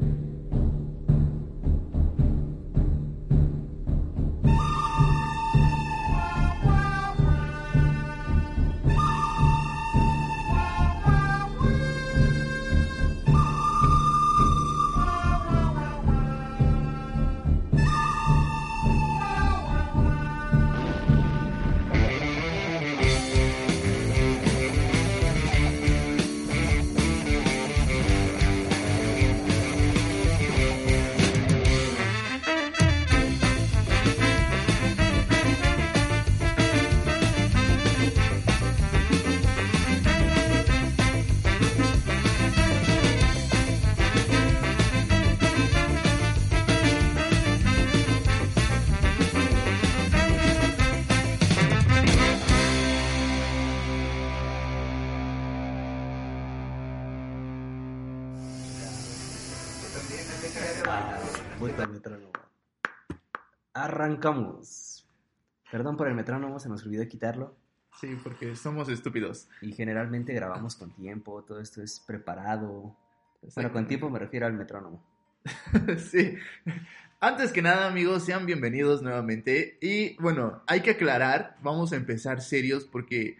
Thank you. Perdón por el metrónomo, se nos olvidó quitarlo. Sí, porque somos estúpidos. Y generalmente grabamos con tiempo, todo esto es preparado. Bueno, con tiempo me refiero al metrónomo. sí. Antes que nada, amigos, sean bienvenidos nuevamente. Y bueno, hay que aclarar, vamos a empezar serios porque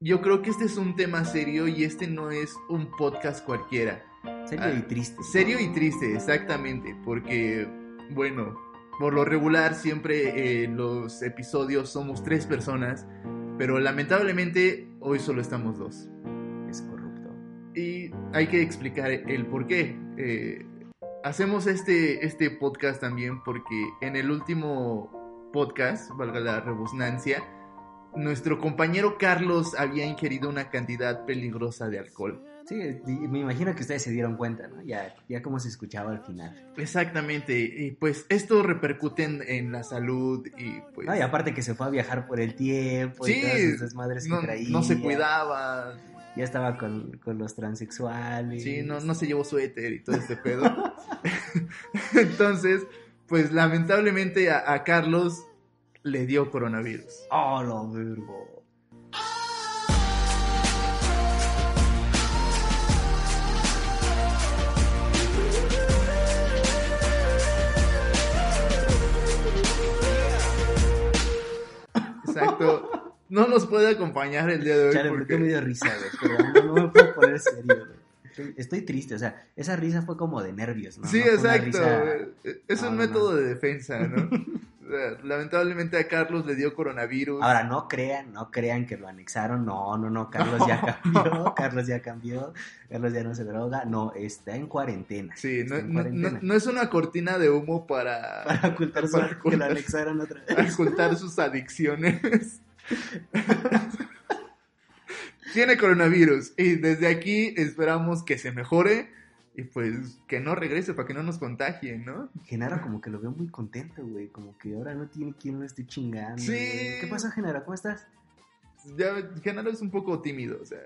yo creo que este es un tema serio y este no es un podcast cualquiera. Serio y triste. Serio y triste, exactamente, porque, bueno, por lo regular siempre en los episodios somos tres personas, pero lamentablemente hoy solo estamos dos. Es corrupto. Y hay que explicar el por qué. Eh, hacemos este, este podcast también porque en el último podcast, valga la rebusnancia, nuestro compañero Carlos había ingerido una cantidad peligrosa de alcohol. Sí, me imagino que ustedes se dieron cuenta, ¿no? Ya, ya cómo se escuchaba al final. Exactamente, y pues esto repercute en, en la salud y pues... No, y aparte que se fue a viajar por el tiempo sí, y todas esas madres no, que traía. no se cuidaba. Ya estaba con, con los transexuales. Sí, no, no se llevó suéter y todo este pedo. Entonces, pues lamentablemente a, a Carlos le dio coronavirus. ¡Oh, lo vergo! Exacto. No nos puede acompañar el día de hoy. Chale, porque... me dio risa, güey. Pero no, no me puedo poner serio, güey. Estoy, estoy triste, o sea, esa risa fue como de nervios, ¿no? Sí, No exacto. risa- Es un método no. de defensa, ¿no? O sea, Lamentablemente a Carlos le dio coronavirus. Ahora, no crean, no crean que lo anexaron. No, no, no. Carlos ya cambió. Carlos ya cambió. Carlos ya no se droga. No, está en cuarentena. Sí, no, Está en no- cuarentena. no- no es una cortina de humo para, Para ocultar su- para que lo ocultar- anexaron otra vez. ocultar sus adicciones. Tiene coronavirus y desde aquí esperamos que se mejore y pues que no regrese para que no nos contagien, ¿no? Genaro como que lo veo muy contento, güey. Como que ahora no tiene quien lo esté chingando. Sí. güey. ¿Qué pasó, Genaro? ¿Cómo estás? Ya Genaro es un poco tímido, o sea,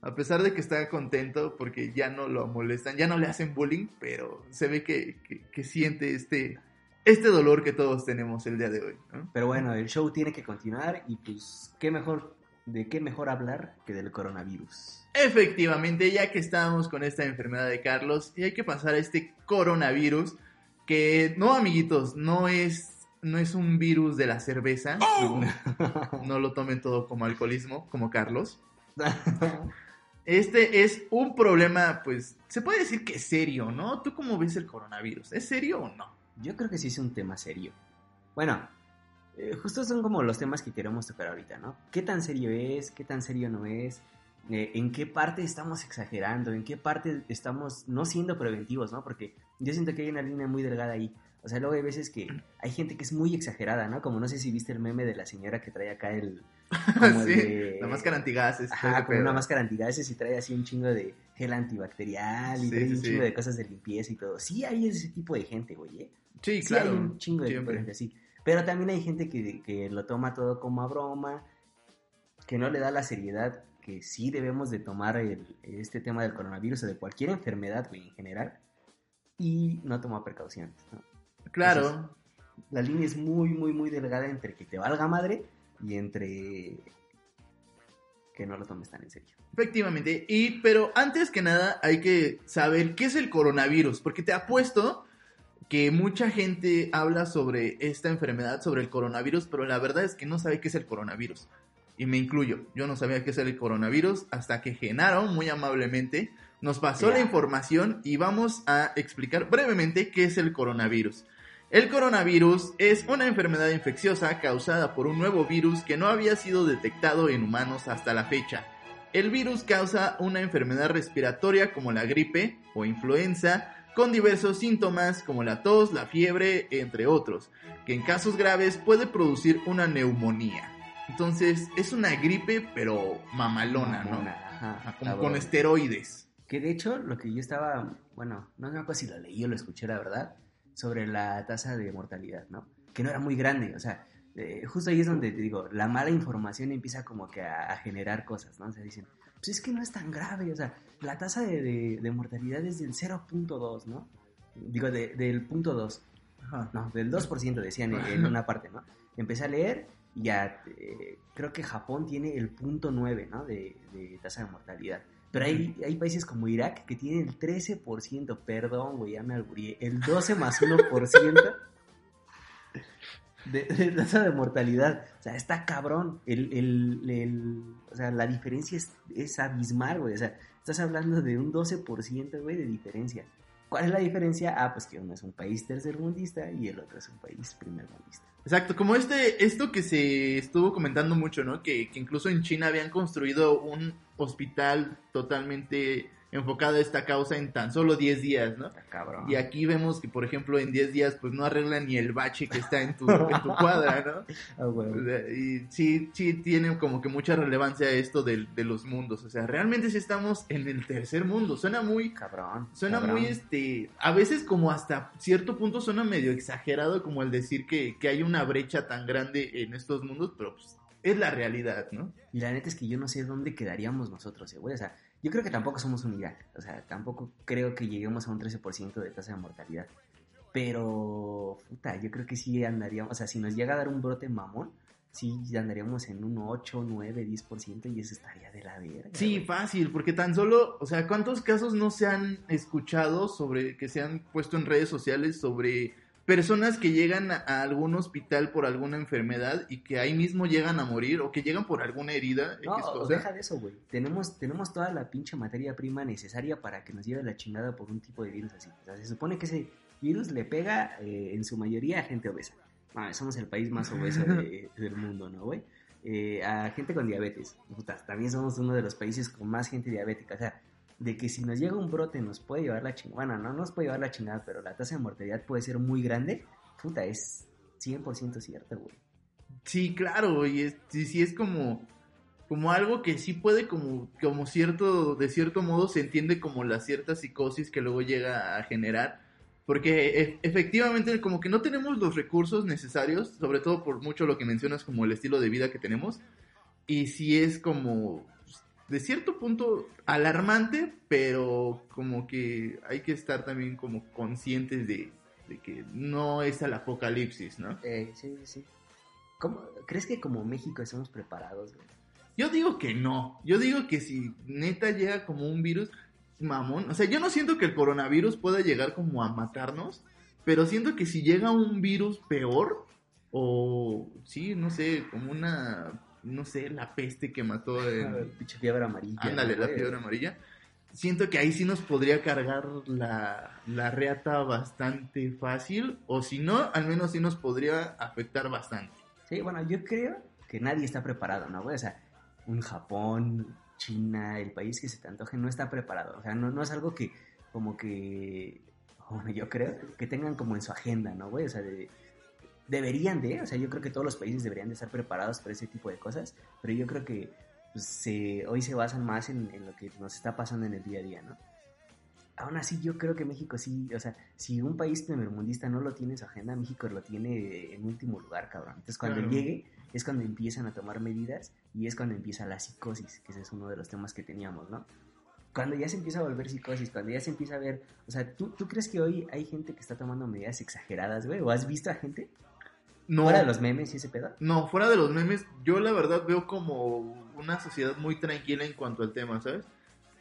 a pesar de que está contento porque ya no lo molestan, ya no le hacen bullying, pero se ve que, que- que siente este, este dolor que todos tenemos el día de hoy, ¿no? Pero bueno, el show tiene que continuar y pues, ¿qué mejor, de qué mejor hablar que del coronavirus? Efectivamente, ya que estamos con esta enfermedad de Carlos, y hay que pasar a este coronavirus, que no, amiguitos, no es, no es un virus de la cerveza, no, no lo tomen todo como alcoholismo, como Carlos. Este es un problema, pues, se puede decir que es serio, ¿no? ¿Tú cómo ves el coronavirus? ¿Es serio o no? Yo creo que sí es un tema serio. Bueno, eh, justo son como los temas que queremos tocar ahorita, ¿no? ¿Qué tan serio es? ¿Qué tan serio no es? Eh, ¿En qué parte estamos exagerando? ¿En qué parte estamos no siendo preventivos, ¿no? Porque yo siento que hay una línea muy delgada ahí. O sea, luego hay veces que hay gente que es muy exagerada, ¿no? Como no sé si viste el meme de la señora que trae acá el... Como el sí, de- la máscara antigases. Ajá, como una pedo. máscara antigases y trae así un chingo de gel antibacterial y Sí, trae sí, un sí. chingo de cosas de limpieza y todo. Sí hay ese tipo de gente, güey, ¿eh? Sí, Sí claro. hay un chingo de gente así. Pero también hay gente que, que lo toma todo como a broma, que no le da la seriedad que sí debemos de tomar el- este tema del coronavirus o de cualquier enfermedad, güey, en general, y no toma precauciones, ¿no? Claro. La línea es muy, muy, muy delgada entre que te valga madre y entre que no lo tomes tan en serio. Efectivamente. Y, pero antes que nada, hay que saber qué es el coronavirus. Porque te apuesto que mucha gente habla sobre esta enfermedad, sobre el coronavirus, pero la verdad es que no sabe qué es el coronavirus. Y me incluyo. Yo no sabía qué es el coronavirus hasta que Genaro, muy amablemente, nos pasó la información y vamos a explicar brevemente qué es el coronavirus. El coronavirus es una enfermedad infecciosa causada por un nuevo virus que no había sido detectado en humanos hasta la fecha. El virus causa una enfermedad respiratoria como la gripe o influenza, con diversos síntomas como la tos, la fiebre, entre otros, que en casos graves puede producir una neumonía. Entonces es una gripe pero mamalona, ¿no? Ajá, Como con esteroides. Que de hecho, lo que yo estaba, bueno, no me acuerdo si lo leí o lo escuché, la verdad, sobre la tasa de mortalidad, ¿no? Que no era muy grande, o sea, eh, justo ahí es donde te digo, la mala información empieza como que a, a generar cosas, ¿no? O sea, dicen, pues es que no es tan grave, o sea, la tasa de, de- de mortalidad es del 0.2, ¿no? Digo, de- del punto 2, Ajá. no, del 2% decían en, en una parte, ¿no? Empecé a leer y ya eh, creo que Japón tiene el punto 9, ¿no? De, tasa de mortalidad. Pero hay, hay países como Irak que tienen el 13%, perdón, güey, ya me alburié, el 12 más 1% de, de tasa de mortalidad. O sea, está cabrón. El, el, el- o sea, la diferencia es, es abismal, güey. O sea, estás hablando de un 12%, güey, de diferencia. ¿Cuál es la diferencia? Ah, pues que uno es un país tercermundista y el otro es un país primermundista. Exacto, como este, esto que se estuvo comentando mucho, ¿no? Que, que incluso en China habían construido un hospital totalmente enfocado a esta causa en tan solo 10 días, ¿no? Está cabrón. Y aquí vemos que, por ejemplo, en 10 días, pues no arreglan ni el bache que está en tu, en tu cuadra, ¿no? Ah, güey. O sea, Y sí, sí tiene como que mucha relevancia esto de, los mundos. O sea, realmente sí estamos en el tercer mundo. Suena muy, Cabrón. Suena cabrón. muy, este, a veces como hasta cierto punto suena medio exagerado como el decir que, que hay una brecha tan grande en estos mundos, pero pues es la realidad, ¿no? Y la neta es que yo no sé dónde quedaríamos nosotros, eh, güey. O sea, yo creo que tampoco somos un Irak. O sea, tampoco creo que lleguemos a un 13% de tasa de mortalidad. Pero, puta, yo creo que sí andaríamos. O sea, si nos llega a dar un brote mamón, sí andaríamos en un 8, 9, 10% y eso estaría de la verga. Sí, güey. fácil, porque tan solo, o sea, ¿cuántos casos no se han escuchado sobre, que se han puesto en redes sociales sobre personas que llegan a, a algún hospital por alguna enfermedad y que ahí mismo llegan a morir o que llegan por alguna herida? No, cosa? deja de eso, güey. Tenemos, tenemos toda la pinche materia prima necesaria para que nos lleve la chingada por un tipo de virus así. O sea, se supone que ese virus le pega eh, en su mayoría a gente obesa. Bueno, somos el país más obeso de- del mundo, ¿no, güey? Eh, a gente con diabetes. Puta, también somos uno de los países con más gente diabética. O sea, de que si nos llega un brote nos puede llevar la chingada. Bueno, no nos puede llevar la chingada, pero la tasa de mortalidad puede ser muy grande. Puta, es 100% cierto, güey. Sí, claro, y es, sí, sí es como, como algo que sí puede como, como cierto, de cierto modo se entiende como la cierta psicosis que luego llega a generar, porque e- efectivamente como que no tenemos los recursos necesarios, sobre todo por mucho lo que mencionas como el estilo de vida que tenemos, y sí es como, de cierto punto, alarmante, pero como que hay que estar también como conscientes de, de que no es el apocalipsis, ¿no? Eh, sí, sí. ¿Cómo, ¿Crees que como México estamos preparados, güey? Yo digo que no. Yo digo que si neta llega como un virus mamón. O sea, yo no siento que el coronavirus pueda llegar como a matarnos. Pero siento que si llega un virus peor. O sí, no sé, como una. No sé, la peste que mató. en- Pinche fiebre amarilla. Ándale, ¿no, la fiebre amarilla. Siento que ahí sí nos podría cargar la, la reata bastante fácil. O si no, al menos sí nos podría afectar bastante. Sí, bueno, yo creo que nadie está preparado, ¿no, güey? O sea, un Japón, China, el país que se te antoje, no está preparado. O sea, no, no es algo que como que bueno, yo creo, que tengan como en su agenda, ¿no, güey? O sea, de, deberían de, o sea, yo creo que todos los países deberían de estar preparados para ese tipo de cosas, pero yo creo que pues, se, hoy se basan más en, en, lo que nos está pasando en el día a día, ¿no? Aún así, yo creo que México sí, o sea, si un país primermundista no lo tiene en su agenda, México lo tiene en último lugar, cabrón. Entonces, cuando claro. llegue, es cuando empiezan a tomar medidas y es cuando empieza la psicosis, que ese es uno de los temas que teníamos, ¿no? Cuando ya se empieza a volver psicosis, cuando ya se empieza a ver, o sea, ¿tú, ¿tú crees que hoy hay gente que está tomando medidas exageradas, güey? ¿O has visto a gente? No. ¿Fuera de los memes y ese pedo? No, fuera de los memes, yo la verdad veo como una sociedad muy tranquila en cuanto al tema, ¿sabes?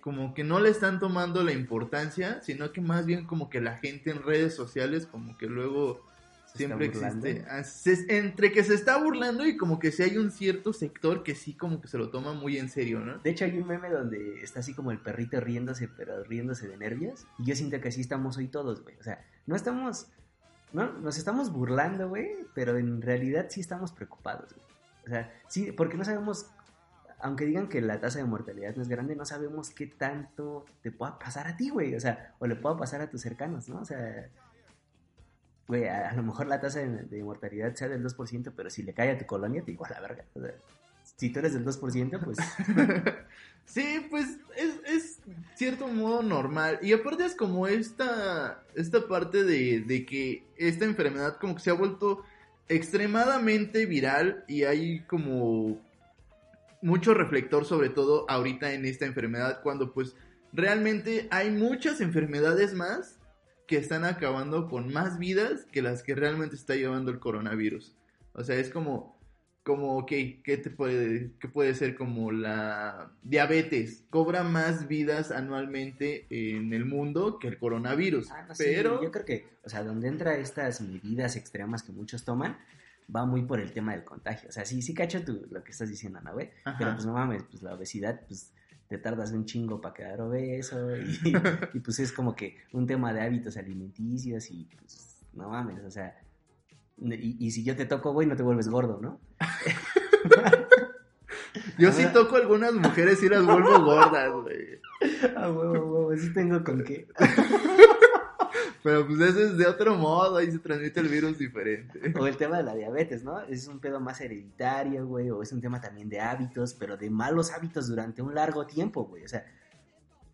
Como que no le están tomando la importancia, sino que más bien como que la gente en redes sociales como que luego Se siempre existe. ah, entre que se está burlando y como que sí hay un cierto sector que sí como que se lo toma muy en serio, ¿no? De hecho, hay un meme donde está así como el perrito riéndose, pero riéndose de nervios. Y yo siento que así estamos hoy todos, güey. O sea, no estamos. No, nos estamos burlando, güey, pero en realidad sí estamos preocupados, güey. O sea, sí, porque no sabemos. Aunque digan que la tasa de mortalidad no es grande, no sabemos qué tanto te pueda pasar a ti, güey. O sea, o le pueda pasar a tus cercanos, ¿no? O sea, güey, a, lo mejor la tasa de, de mortalidad sea del 2%, pero si le cae a tu colonia, te igual a la verga. O sea, si tú eres del 2%, pues Sí, pues es, es cierto modo normal. Y aparte es como esta, esta parte de, de que esta enfermedad como que se ha vuelto extremadamente viral y hay como mucho reflector sobre todo ahorita en esta enfermedad cuando pues realmente hay muchas enfermedades más que están acabando con más vidas que las que realmente está llevando el coronavirus. O sea, es como, como, ok, ¿qué, te puede, qué puede ser como la diabetes? Cobra más vidas anualmente en el mundo que el coronavirus. Ah, no, sí, pero, yo creo que, o sea, donde entra estas medidas extremas que muchos toman, va muy por el tema del contagio. O sea, sí, sí cacho tú lo que estás diciendo, ¿no, güey? Pero pues no mames, pues la obesidad, pues te tardas un chingo para quedar obeso y, y, pues es como que un tema de hábitos alimenticios y pues no mames, o sea, y, y si yo te toco, güey, no te vuelves gordo, ¿no? yo sí toco a algunas mujeres y las vuelvo gordas, güey. A huevo, huevo, sí tengo con qué. Pero pues ese es de otro modo, ahí se transmite el virus diferente. O el tema de la diabetes, ¿no? Es un pedo más hereditario, güey, o es un tema también de hábitos, pero de malos hábitos durante un largo tiempo, güey. O sea,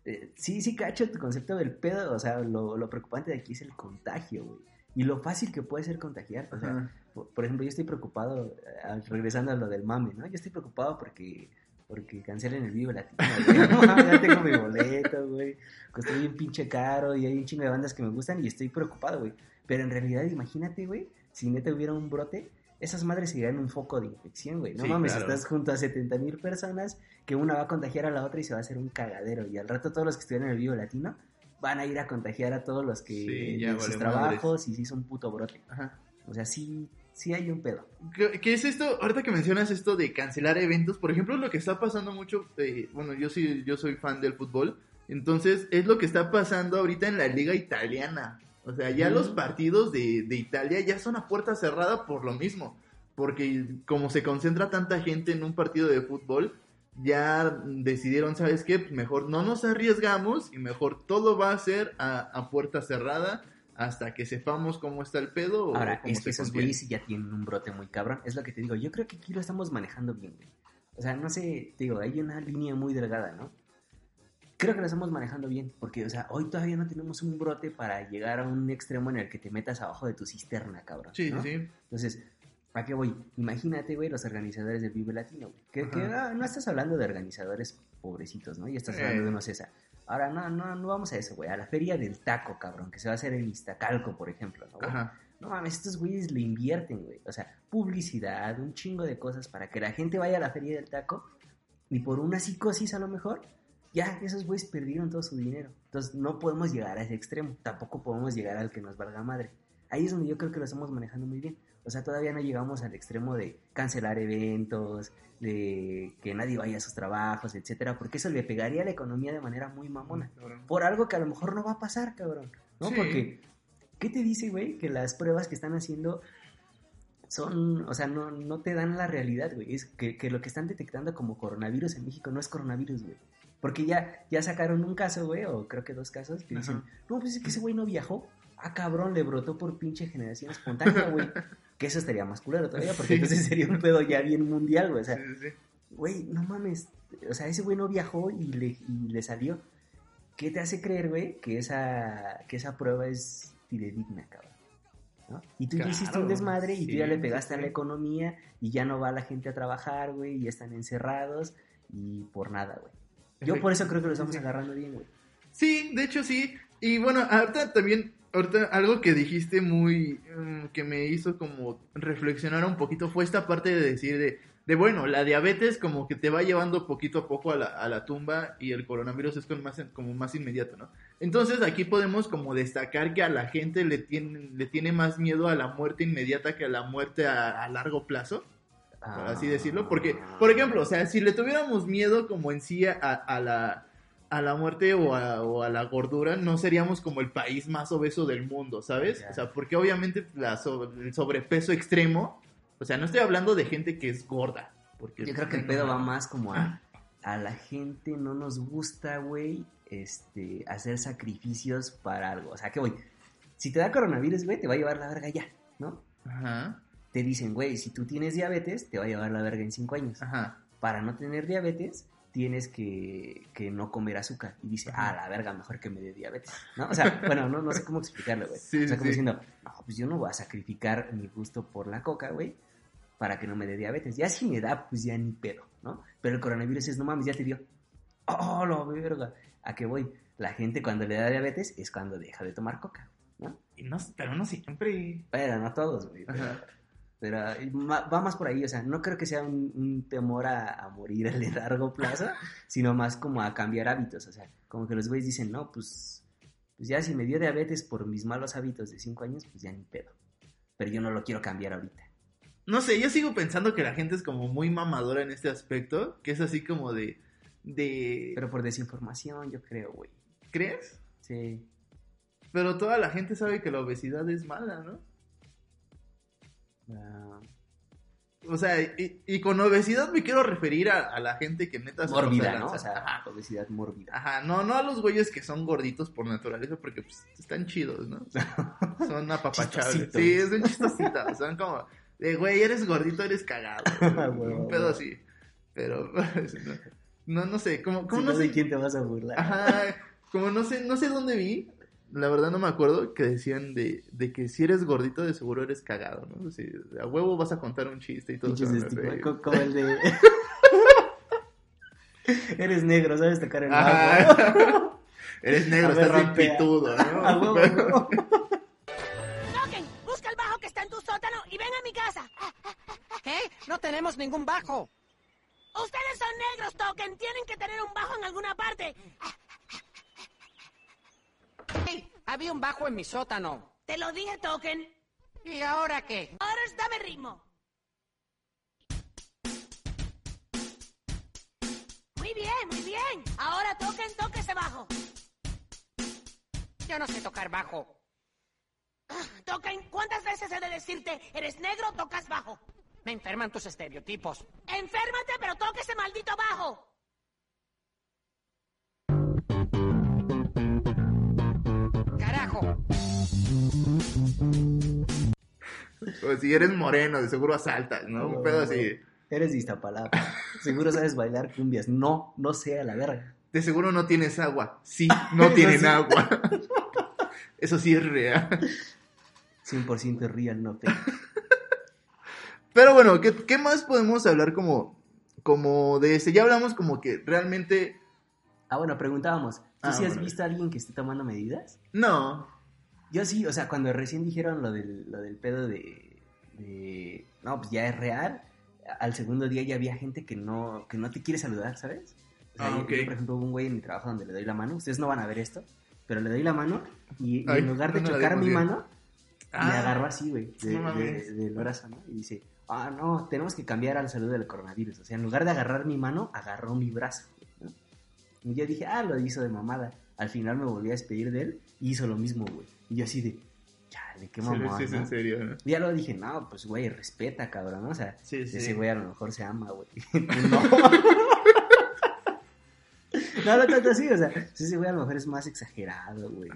eh, sí, sí cacho tu concepto del pedo, o sea, lo, lo preocupante de aquí es el contagio, güey. Y lo fácil que puede ser contagiar. O sea, por, por ejemplo, yo estoy preocupado, eh, regresando a lo del mame, ¿no? Yo estoy preocupado porque porque cancelen el vivo latino, güey. No, ya tengo mi boleto, güey. Costó bien pinche caro y hay un chingo de bandas que me gustan y estoy preocupado, güey. Pero en realidad, imagínate, güey, si neta hubiera un brote, esas madres serían un foco de infección, güey. No Sí, mames, claro. estás junto a 70 mil personas que una va a contagiar a la otra y se va a hacer un cagadero. Y al rato todos los que estuvieran en el vivo latino van a ir a contagiar a todos los que Sí, ya sus vale trabajos y se hizo un puto brote. Ajá. O sea, sí, sí hay un pedo. ¿Qué, qué es esto? Ahorita que mencionas esto de cancelar eventos, por ejemplo, lo que está pasando mucho, eh, bueno, yo sí, yo soy fan del fútbol, entonces es lo que está pasando ahorita en la liga italiana. O sea, ya Mm. los partidos de, de Italia ya son a puerta cerrada por lo mismo, porque como se concentra tanta gente en un partido de fútbol, ya decidieron, ¿sabes qué? Pues mejor no nos arriesgamos y mejor todo va a ser a, a puerta cerrada hasta que sepamos cómo está el pedo. o Ahora, cómo es que esos güeyes ya tienen un brote muy cabrón. Es lo que te digo. Yo creo que aquí lo estamos manejando bien, güey. O sea, no sé, te digo, hay una línea muy delgada, ¿no? Creo que lo estamos manejando bien, porque, o sea, hoy todavía no tenemos un brote para llegar a un extremo en el que te metas abajo de tu cisterna, cabrón. Sí, ¿no? sí, sí. Entonces, ¿a qué voy? Imagínate, güey, los organizadores del Vive Latino, güey. Que, ah, no estás hablando de organizadores pobrecitos, ¿no? Y estás Eh. hablando de unos esa. Ahora, no, no, no vamos a eso, güey. A la feria del taco, cabrón, que se va a hacer en Iztacalco, por ejemplo, ¿no? güey? Ajá. No mames, estos güeyes le invierten, güey. O sea, publicidad, un chingo de cosas para que la gente vaya a la feria del taco y por una psicosis a lo mejor, ya esos güeyes perdieron todo su dinero. Entonces no podemos llegar a ese extremo. Tampoco podemos llegar al que nos valga madre. Ahí es donde yo creo que lo estamos manejando muy bien. O sea, todavía no llegamos al extremo de cancelar eventos, de que nadie vaya a sus trabajos, etcétera, porque eso le pegaría a la economía de manera muy mamona por algo que a lo mejor no va a pasar, cabrón. ¿No? Sí. Porque, ¿qué te dice, güey? Que las pruebas que están haciendo son, o sea, no, no te dan la realidad, güey. Es que, que lo que están detectando como coronavirus en México no es coronavirus, güey. Porque ya, ya sacaron un caso, güey, o creo que dos casos, que dicen, no, pues es que ese güey no viajó. ah, cabrón, le brotó por pinche generación espontánea, güey. que eso estaría más culero todavía, porque Sí. entonces sería un pedo ya bien mundial, güey. O sea, Sí, sí, sí. güey, no mames. O sea, ese güey no viajó y le, y le salió. ¿Qué te hace creer, güey, que esa, que esa prueba es fidedigna, cabrón? ¿No? Y tú ya hiciste un desmadre y tú ya le pegaste a la economía y ya no va la gente a trabajar, güey, y ya están encerrados y por nada, güey. Yo por eso creo que lo estamos agarrando bien, güey. Sí, de hecho sí. Y bueno, ahorita también, ahorita algo que dijiste muy, mm, que me hizo como reflexionar un poquito fue esta parte de decir de, de bueno, la diabetes como que te va llevando poquito a poco a la, a la tumba y el coronavirus es con más, como más inmediato, ¿no? Entonces aquí podemos como destacar que a la gente le tiene, le tiene más miedo a la muerte inmediata que a la muerte a, largo plazo. por así decirlo, porque, por ejemplo, o sea, si le tuviéramos miedo como en sí a, a la, a la muerte o a, o a la gordura, no seríamos como el país más obeso del mundo, ¿sabes? O sea, porque obviamente la so- el sobrepeso extremo, o sea, no estoy hablando de gente que es gorda. Porque, Yo creo que el pedo va más como a, a la gente no nos gusta, güey, este, hacer sacrificios para algo. O sea, que, güey, si te da coronavirus, güey, te va a llevar la verga ya, ¿no? Ajá, Te dicen, güey, si tú tienes diabetes, te va a llevar la verga en cinco años. ajá. Para no tener diabetes, tienes que, que no comer azúcar. Y dice, ah, la verga, mejor que me dé diabetes, ¿no? O sea, bueno, no, no sé cómo explicarlo, güey. Sí, o sea, como sí. diciendo, no, pues yo no voy a sacrificar mi gusto por la coca, güey, para que no me dé diabetes. Ya si me da, pues ya ni pedo, ¿no? Pero el coronavirus es, no mames, ya te dio. Oh, la verga. ¿A qué voy? La gente cuando le da diabetes es cuando deja de tomar coca, ¿no? Y no, pero no siempre. Pero no todos, güey. Pero. Pero, ma- va más por ahí, o sea, no creo que sea un, un temor a, a morir a largo plazo, sino más como a cambiar hábitos, o sea, como que los güeyes dicen, no, pues, pues ya si me dio diabetes por mis malos hábitos de 5 años, pues ya ni pedo. Pero yo no lo quiero cambiar ahorita. No sé, yo sigo pensando que la gente es como muy mamadora en este aspecto, que es así como de... de... Pero por desinformación, yo creo, güey. ¿Crees? Sí. Pero toda la gente sabe que la obesidad es mala, ¿no? Ah, O sea, y, y con obesidad me quiero referir a, a la gente que neta se mórbida, ¿no? O sea, Ajá. obesidad mórbida. Ajá, no, no a los güeyes que son gorditos por naturaleza porque pues, están chidos, ¿no? Son apapachables. Sí, son chistositos. Son como, de güey, eres gordito, eres cagado. güey". Huevo, Un pedo así. Pero, no, no sé, como, no no sé. de quién te vas a burlar. Ajá, como no sé, no sé dónde vi, la verdad no me acuerdo, que decían de, de que si eres gordito de seguro eres cagado, ¿no? Si a huevo vas a contar un chiste y todo. Reír. co- como el de... Eres negro, ¿sabes tocar el bajo? Eres negro, estás bien pitudo, ¿no? a huevo. Token, busca el bajo que está en tu sótano y ven a mi casa. ¿Qué? No tenemos ningún bajo. Ustedes son negros, Token. Tienen que tener un bajo en alguna parte. Hey, había un bajo en mi sótano. Te lo dije, Token. ¿Y ahora qué? Ahora dame ritmo. Muy bien, muy bien. Ahora Token, toque ese bajo. Yo no sé tocar bajo. Token, ¿cuántas veces he de decirte, eres negro, tocas bajo? Me enferman tus estereotipos. Enférmate, pero toque ese maldito bajo. O si eres moreno, de seguro asaltas, ¿no? Un pedo así. Eres de Iztapalapa. Seguro sabes bailar cumbias. No, no sé a la verga. De seguro no tienes agua. Sí, no tienen sí. agua. Eso sí es real. 100% real, no fake. Pero bueno, ¿qué, qué más podemos hablar como, como de ese? Ya hablamos como que realmente... Ah, bueno, preguntábamos. ¿Tú Ah, sí has bueno. visto a alguien que esté tomando medidas? No. Yo sí, o sea, cuando recién dijeron lo del, lo del pedo de, de, No, pues ya es real. Al segundo día ya había gente que no, que no te quiere saludar, ¿sabes? O sea, Ah, yo- por ejemplo, hubo un güey en mi trabajo donde le doy la mano. Ustedes no van a ver esto, pero le doy la mano y, en lugar de no chocar mi bien. mano, me Ah. agarró así, güey, de- No de- del brazo, ¿no? Y dice, ah, no, tenemos que cambiar al saludo del coronavirus. O sea, en lugar de agarrar mi mano, agarró mi brazo, ¿no? Y yo dije, ah, lo hizo de mamada. Al final me volví a despedir de él y hizo lo mismo, güey. Y yo así de, chale, qué Sí, mamón, sí, ¿no? en serio, ¿no? Y ya luego dije, no, pues, güey, respeta, cabrón, ¿no? O sea, Sí, sí. ese güey a lo mejor se ama, güey. no. no, no tanto así, o sea, ese güey a lo mejor es más exagerado, güey.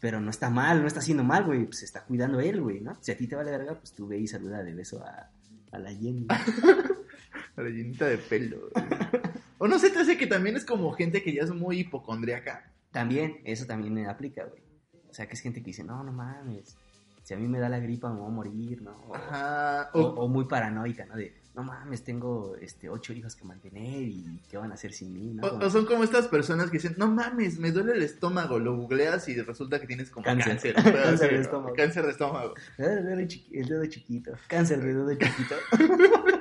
Pero no está mal, no está haciendo mal, güey. Pues se está cuidando él, güey, ¿no? Si a ti te vale verga, pues tú ve y saluda de beso a, a la Jenny. La llenita de pelo. güey. o no sé, te hace que también es como gente que ya es muy hipocondriaca. También, eso también me aplica, güey. O sea, que es gente que dice, no, no mames. Si a mí me da la gripa, me voy a morir, ¿no? O, Ajá. o- O, o muy paranoica, ¿no? De, no mames, tengo este, ocho hijos que mantener y ¿qué van a hacer sin mí? ¿no? o- son como estas personas que dicen, no mames, me duele el estómago. Lo googleas y resulta que tienes como Cáncer. cáncer. Cáncer de estómago. Cáncer de estómago. El dedo, chiqui- el dedo chiquito. Cáncer de dedo chiquito.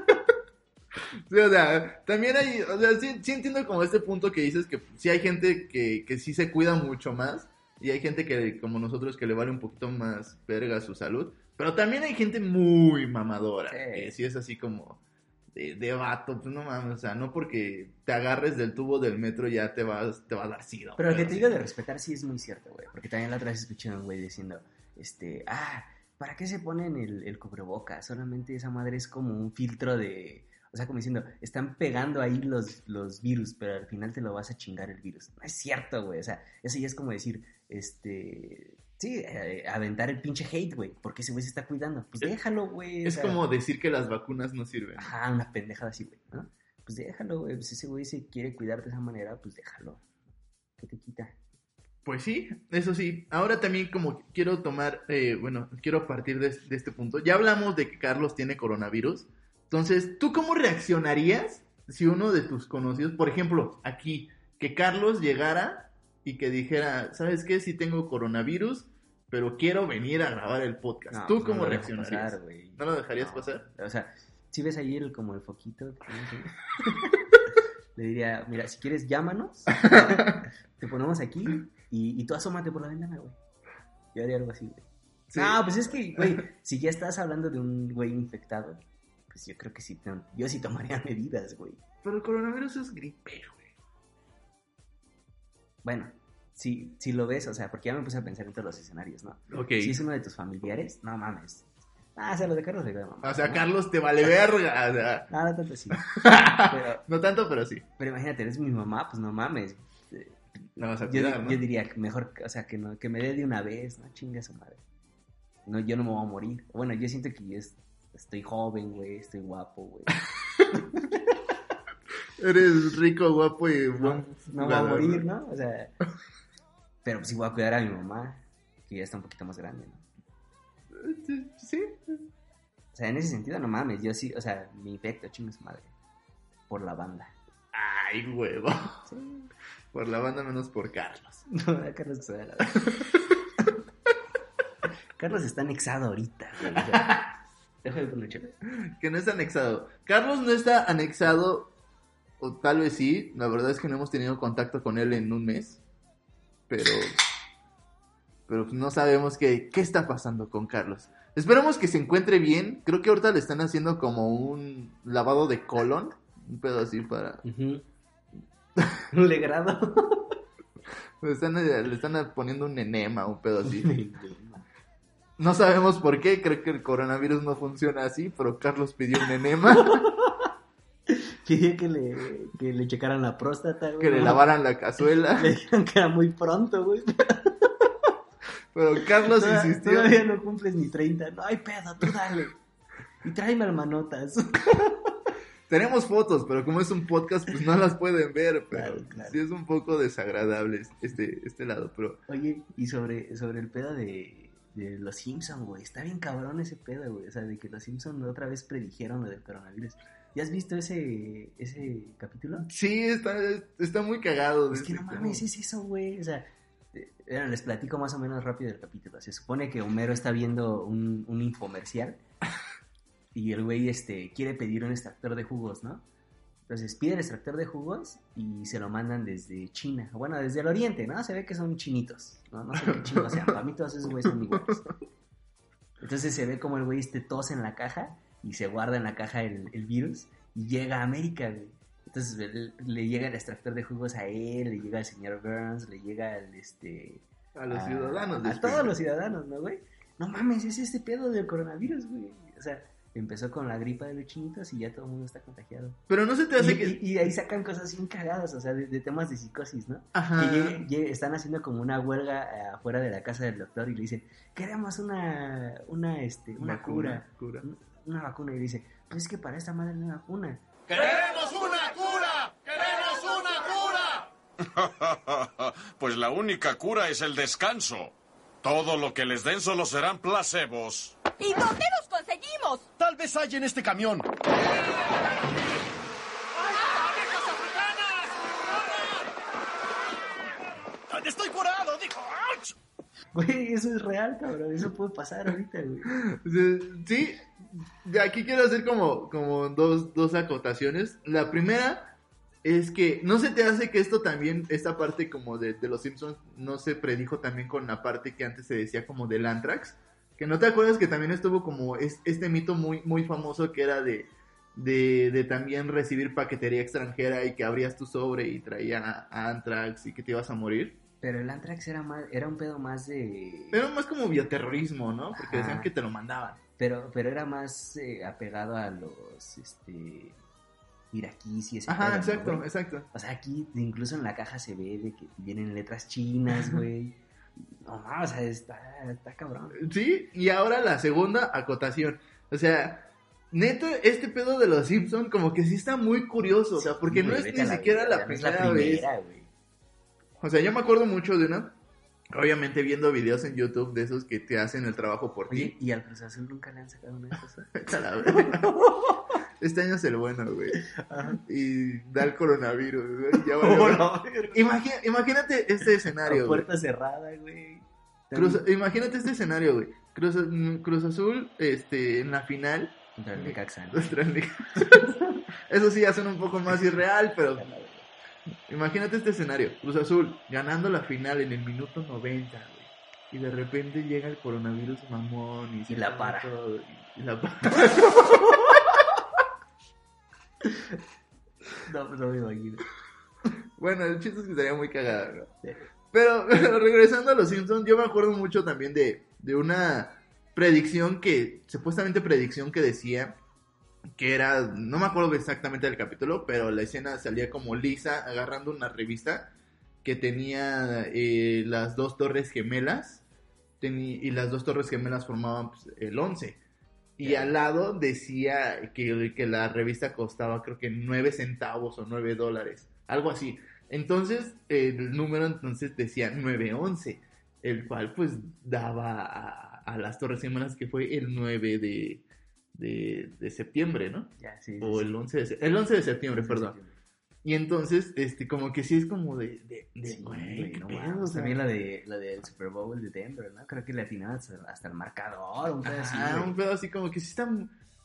Sí, o sea, también hay, o sea, sí, sí entiendo como este punto que dices que sí hay gente que, que sí se cuida mucho más y hay gente que, como nosotros, que le vale un poquito más verga su salud, pero también hay gente muy mamadora, Sí. que sí es así como de, de vato, pues no mames, o sea, no porque te agarres del tubo del metro ya te vas, te va a dar sida. Pero lo que pero te digo de respetar sí es muy cierto, güey. Porque también la otra vez escuché a un güey diciendo, este, ah, ¿para qué se ponen el, el cubrebocas? Solamente esa madre es como un filtro de... O sea, como diciendo, están pegando ahí los, los virus, pero al final te lo vas a chingar el virus. No es cierto, güey. O sea, eso ya es como decir, este... Sí, eh, aventar el pinche hate, güey. Porque ese güey se está cuidando. Pues Es- déjalo, güey. o Es sea, como decir que las vacunas no sirven. Ajá, una pendejada así, güey, ¿no? Pues déjalo, güey. Pues ese güey se quiere cuidar de esa manera, pues déjalo. ¿Qué te quita? Pues sí, eso sí. Ahora también como quiero tomar, eh, bueno, quiero partir de, de este punto. Ya hablamos de que Carlos tiene coronavirus. Entonces, ¿tú cómo reaccionarías si uno de tus conocidos, por ejemplo, aquí, que Carlos llegara y que dijera, ¿sabes qué? Sí tengo coronavirus, pero quiero venir a grabar el podcast. No, ¿Tú pues cómo no reaccionarías? pasar. ¿No lo dejarías No, pasar? O sea, si ves ahí el, como el foquito, le diría, mira, si quieres llámanos, te ponemos aquí y, y tú asómate por la ventana, güey. Yo haría algo así, güey. Sí. No, pues es que, güey, si ya estás hablando de un güey infectado, pues yo creo que sí, yo sí tomaría medidas, güey. Pero el coronavirus es gripe, güey. Bueno, si, si lo ves, o sea, porque ya me puse a pensar en todos los escenarios, ¿no? Ok. Si es uno de tus familiares, no mames. Ah, o sea, lo de Carlos le queda mamá. O sea, ¿no? Carlos te vale verga. O sea, No, no tanto así. Pero, no tanto, pero sí. pero imagínate, eres mi mamá, pues no mames. La vas a Yo, cuidar, ¿no? yo diría mejor, o sea, que, no, que me dé de una vez, ¿no? Chinga su madre. No, yo no me voy a morir. Bueno, yo siento que yo es- estoy joven, güey, estoy guapo, güey. Eres rico, guapo y buen No me voy a morir, ¿no? O sea, pero sí voy a cuidar a mi mamá, que ya está un poquito más grande, ¿no? Sí. O sea, en ese sentido, no mames, yo sí, o sea, me infecto, chinga su madre. Por la banda. Ay, huevo. Sí. Por la banda menos por Carlos. No, a Carlos se la Carlos está anexado ahorita, güey. poner. Que no está anexado. Carlos no está anexado, o tal vez sí. La verdad es que no hemos tenido contacto con él en un mes. Pero. Pero no sabemos qué, qué está pasando con Carlos. Esperamos que se encuentre bien. Creo que ahorita le están haciendo como un lavado de colon. Un pedo así para. Ujú. Un legrado. Le están, le están poniendo un enema, un pedo así. No sabemos por qué, creo que el coronavirus no funciona así, pero Carlos pidió un enema, Quería que le, que le checaran la próstata, güey. que le lavaran la cazuela, Le dijeron que era muy pronto, güey. pero Carlos Toda- insistió. Todavía no cumples ni 30. No hay pedo, tú dale. Y tráeme almanotas. Tenemos fotos, pero como es un podcast, pues no las pueden ver, pero Claro, claro. sí es un poco desagradable este, este lado, pero Oye, y sobre, sobre el pedo de, de los Simpson, güey. Está bien cabrón ese pedo, güey. O sea, de que los Simpson otra vez predijeron lo del coronavirus. ¿Ya has visto ese, ese capítulo? sí, está, está muy cagado. Es que ese no mames, es eso, güey. O sea, eh, bueno, les platico más o menos rápido el capítulo. Se supone que Homero está viendo un, un infomercial y el güey este, quiere pedir un extractor de jugos, ¿no? Entonces pide el extractor de jugos y se lo mandan desde China. Bueno, desde el oriente, ¿no? Se ve que son chinitos. No, no sé qué chingos sean. Para mí todos esos güeyes son iguales. Entonces se ve como el güey este tos en la caja y se guarda en la caja el, el virus y llega a América, güey. Entonces le, le llega el extractor de jugos a él, le llega al señor Burns, le llega al este... A los ciudadanos. A, de todos los ciudadanos, ¿no, güey? No mames, es este pedo del coronavirus, güey. O sea, empezó con la gripa de los chinitos y ya todo el mundo está contagiado. Pero no se te hace Y, que... y- y ahí sacan cosas bien cagadas, o sea, de, de temas de psicosis, ¿no? Ajá. Que están haciendo como una huelga eh, afuera de la casa del doctor y le dicen, queremos una, una, este, una Vacuna, cura, cura. Una vacuna. Y dice, pues es que para esta madre no hay vacuna. ¡Queremos una cura! ¡Queremos una cura! pues la única cura es el descanso. Todo lo que les den solo serán placebos. ¿Y dónde los conseguimos? Tal vez hay en este camión. ¡Estoy curado! ¡Dijo! ¡Auch! Güey, eso es real, cabrón, eso puede pasar ahorita, güey. Sí, aquí quiero hacer como, como dos, dos acotaciones. La primera es que no se te hace que esto también, esta parte como de, de los Simpsons, no se predijo también con la parte que antes se decía como del Antrax. Que no te acuerdas que también estuvo como es- este mito muy, muy famoso que era de, de, de también recibir paquetería extranjera y que abrías tu sobre y traía a Antrax y que te ibas a morir. Pero el Antrax era más, era un pedo más de... Pero más como bioterrorismo, ¿no? Porque Ajá. decían que te lo mandaban. Pero, pero era más eh, apegado a los, este, iraquíes y ese pedo, Ajá, ¿no, exacto, exacto. O sea, aquí incluso en la caja se ve de que vienen letras chinas, güey. No, no, o sea, está, está cabrón. Sí, y ahora la segunda acotación. O sea, neta, este pedo de los Simpson como que sí está muy curioso. O sea, porque Sí, no es ni siquiera la primera, vez. O sea, yo me acuerdo mucho de una. Obviamente viendo videos en YouTube de esos que te hacen el trabajo por ti. ¿y al Cruz Azul nunca le han sacado una de esas? Vete a la verga. Este año es el bueno, güey. Y da el coronavirus, güey. Ya. Oh, no, verga. Imagi- imagínate este escenario, A güey. puerta cerrada, güey. Cruz- imagínate este escenario, güey. Cruz, Cruz Azul, este, en la final, Contra el Necaxa. Eso sí ya suena un poco más irreal, pero imagínate este escenario. Cruz Azul ganando la final en el minuto 90, güey. Y de repente llega el coronavirus mamón y, se Y la para. todo, y, y la para. No, no me imagino. Bueno, el chiste es que estaría muy cagada, ¿no? Sí. Pero, pero regresando a los Simpsons, yo me acuerdo mucho también de, de una predicción que, supuestamente predicción que decía que era, no me acuerdo exactamente del capítulo, pero la escena salía como Lisa agarrando una revista que tenía eh, las dos torres gemelas y las dos torres gemelas formaban pues, el 11. Y al lado decía que, que la revista costaba creo que 9 centavos o 9 dólares, algo así. Entonces el número entonces decía 911, el cual pues daba a, a las torres gemelas que fue el 9 de, de, de septiembre, ¿no? Ya, sí. O el 11 de, el 11 de septiembre, perdón. Y entonces, este, como que sí es como de, de, de, Sí, güey, no pedo, o sea. También la de la del Super Bowl de Denver, ¿no? Creo que le atinaban hasta, el marcador, un pedo así, güey. un pedo así como que sí está,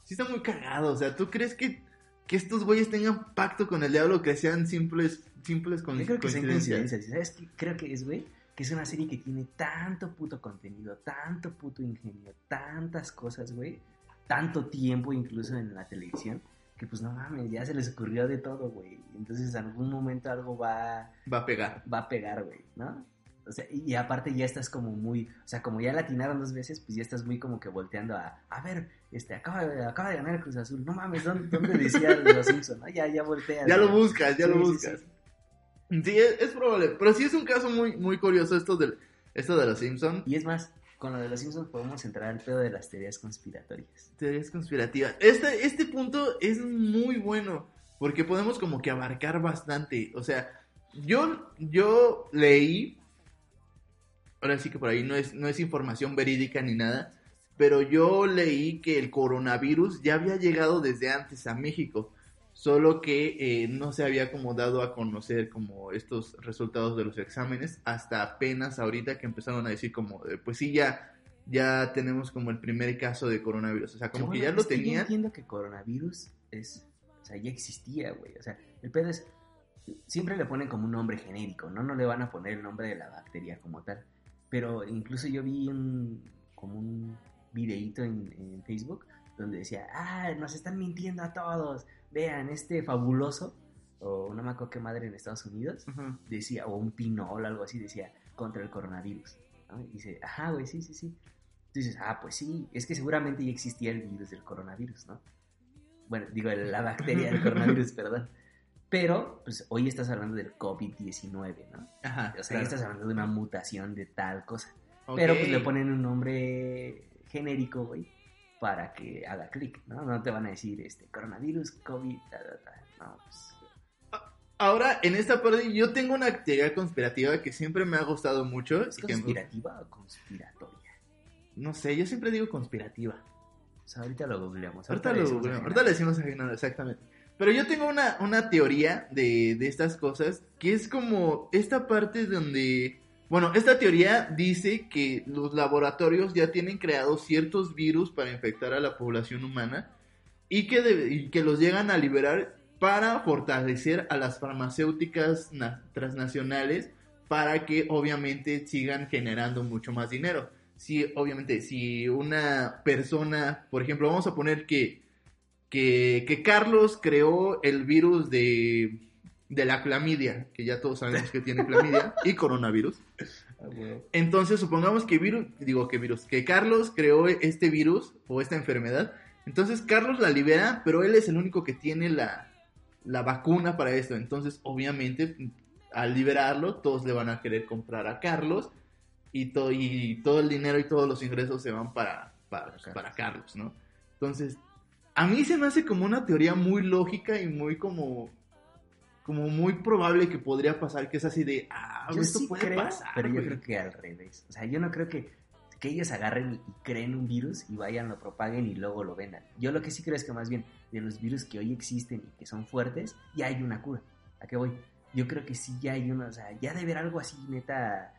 sí está muy cagado. O sea, ¿tú crees que, que estos güeyes tengan pacto con el diablo que sean simples, simples con, Yo creo que coincidencias. ¿Sabes qué? Creo que es, güey, que es una serie que tiene tanto puto contenido, tanto puto ingenio, tantas cosas, güey, tanto tiempo incluso en la televisión, que pues no mames, ya se les ocurrió de todo, güey. Entonces en algún momento algo va, Va a pegar. va a pegar, güey, ¿no? O sea, y, aparte ya estás como muy, o sea, como ya la atinaron dos veces, pues ya estás muy como que volteando a, a ver, este, acaba de, acaba de ganar el Cruz Azul, no mames, ¿dónde, dónde decía los Simpson? ¿no? Ya, ya volteas. Ya lo buscas, ya Sí, lo buscas. sí. Sí, es, es probable. Pero sí es un caso muy, muy curioso esto, del, esto de los Simpsons. Y es más, con lo de los Simpsons podemos entrar al pedo de las teorías conspiratorias. Teorías conspirativas. Este, este punto es muy bueno. Porque podemos como que abarcar bastante. O sea, yo, yo leí. Ahora sí que por ahí no es, no es información verídica ni nada. Pero yo leí que el coronavirus ya había llegado desde antes a México. Solo que eh, no se había como dado a conocer como estos resultados de los exámenes. Hasta apenas ahorita que empezaron a decir como, eh, pues sí, ya, ya tenemos como el primer caso de coronavirus. O sea, como Que ya lo que Yo tenían. entiendo que coronavirus es, o sea, ya existía, güey. O sea, el pedo es, siempre le ponen como un nombre genérico, ¿no? No le van a poner el nombre de la bacteria como tal. Pero incluso yo vi un, como un videíto en, en Facebook donde decía, ah, nos están mintiendo a todos. Vean, este fabuloso, o no me acuerdo qué madre en Estados Unidos, Ajá. decía, o un pinol, algo así, decía, contra el coronavirus. ¿no? Y dice, ajá, güey, sí, sí, sí. dices, ah, pues sí, es que seguramente ya existía el virus del coronavirus, ¿no? Bueno, digo, la bacteria del coronavirus, perdón. Pero, pues hoy estás hablando del COVID-19, ¿no? Ajá. O sea, ya estás hablando de una mutación de tal cosa. Ok. Pero pues le ponen un nombre genérico, güey, para que haga clic, ¿no? No te van a decir, este, coronavirus, COVID, ta, ta, ta. No, pues... Ahora, en esta parte, yo tengo una teoría conspirativa que siempre me ha gustado mucho. ¿Es y que- conspirativa o conspiratoria? no sé, yo siempre digo conspirativa. O sea, ahorita lo googleamos. Ahorita, le lo, Genaro. ahorita le decimos a Genaro, exactamente. Pero yo tengo una, una teoría de, de estas cosas que es como esta parte donde... Bueno, esta teoría dice que los laboratorios ya tienen creados ciertos virus para infectar a la población humana y que, que los llegan a liberar para fortalecer a las farmacéuticas na- transnacionales para que obviamente sigan generando mucho más dinero. Si obviamente si una persona, por ejemplo, vamos a poner que que, que Carlos creó el virus de, de la clamidia, que ya todos sabemos que tiene clamidia, y coronavirus. Ah. Entonces, supongamos que virus, digo que virus, que Carlos creó este virus o esta enfermedad. Entonces, Carlos la libera, pero él es el único que tiene la, la vacuna para esto. Entonces, obviamente, al liberarlo, todos le van a querer comprar a Carlos y, to- y todo el dinero y todos los ingresos se van para, para, Para para, Carlos. Carlos, ¿no? Entonces, a mí se me hace como una teoría muy lógica y muy como como muy probable que podría pasar que es así de ah Yo esto sí puede creo, pasar pero yo güey". creo que al revés. O sea, yo no creo que, que ellos agarren y creen un virus y vayan, lo propaguen y luego lo vendan. Yo lo que sí creo es que más bien de los virus que hoy existen y que son fuertes, ya hay una cura. ¿A qué voy? Yo creo que sí ya hay una, o sea, ya de haber algo así, neta,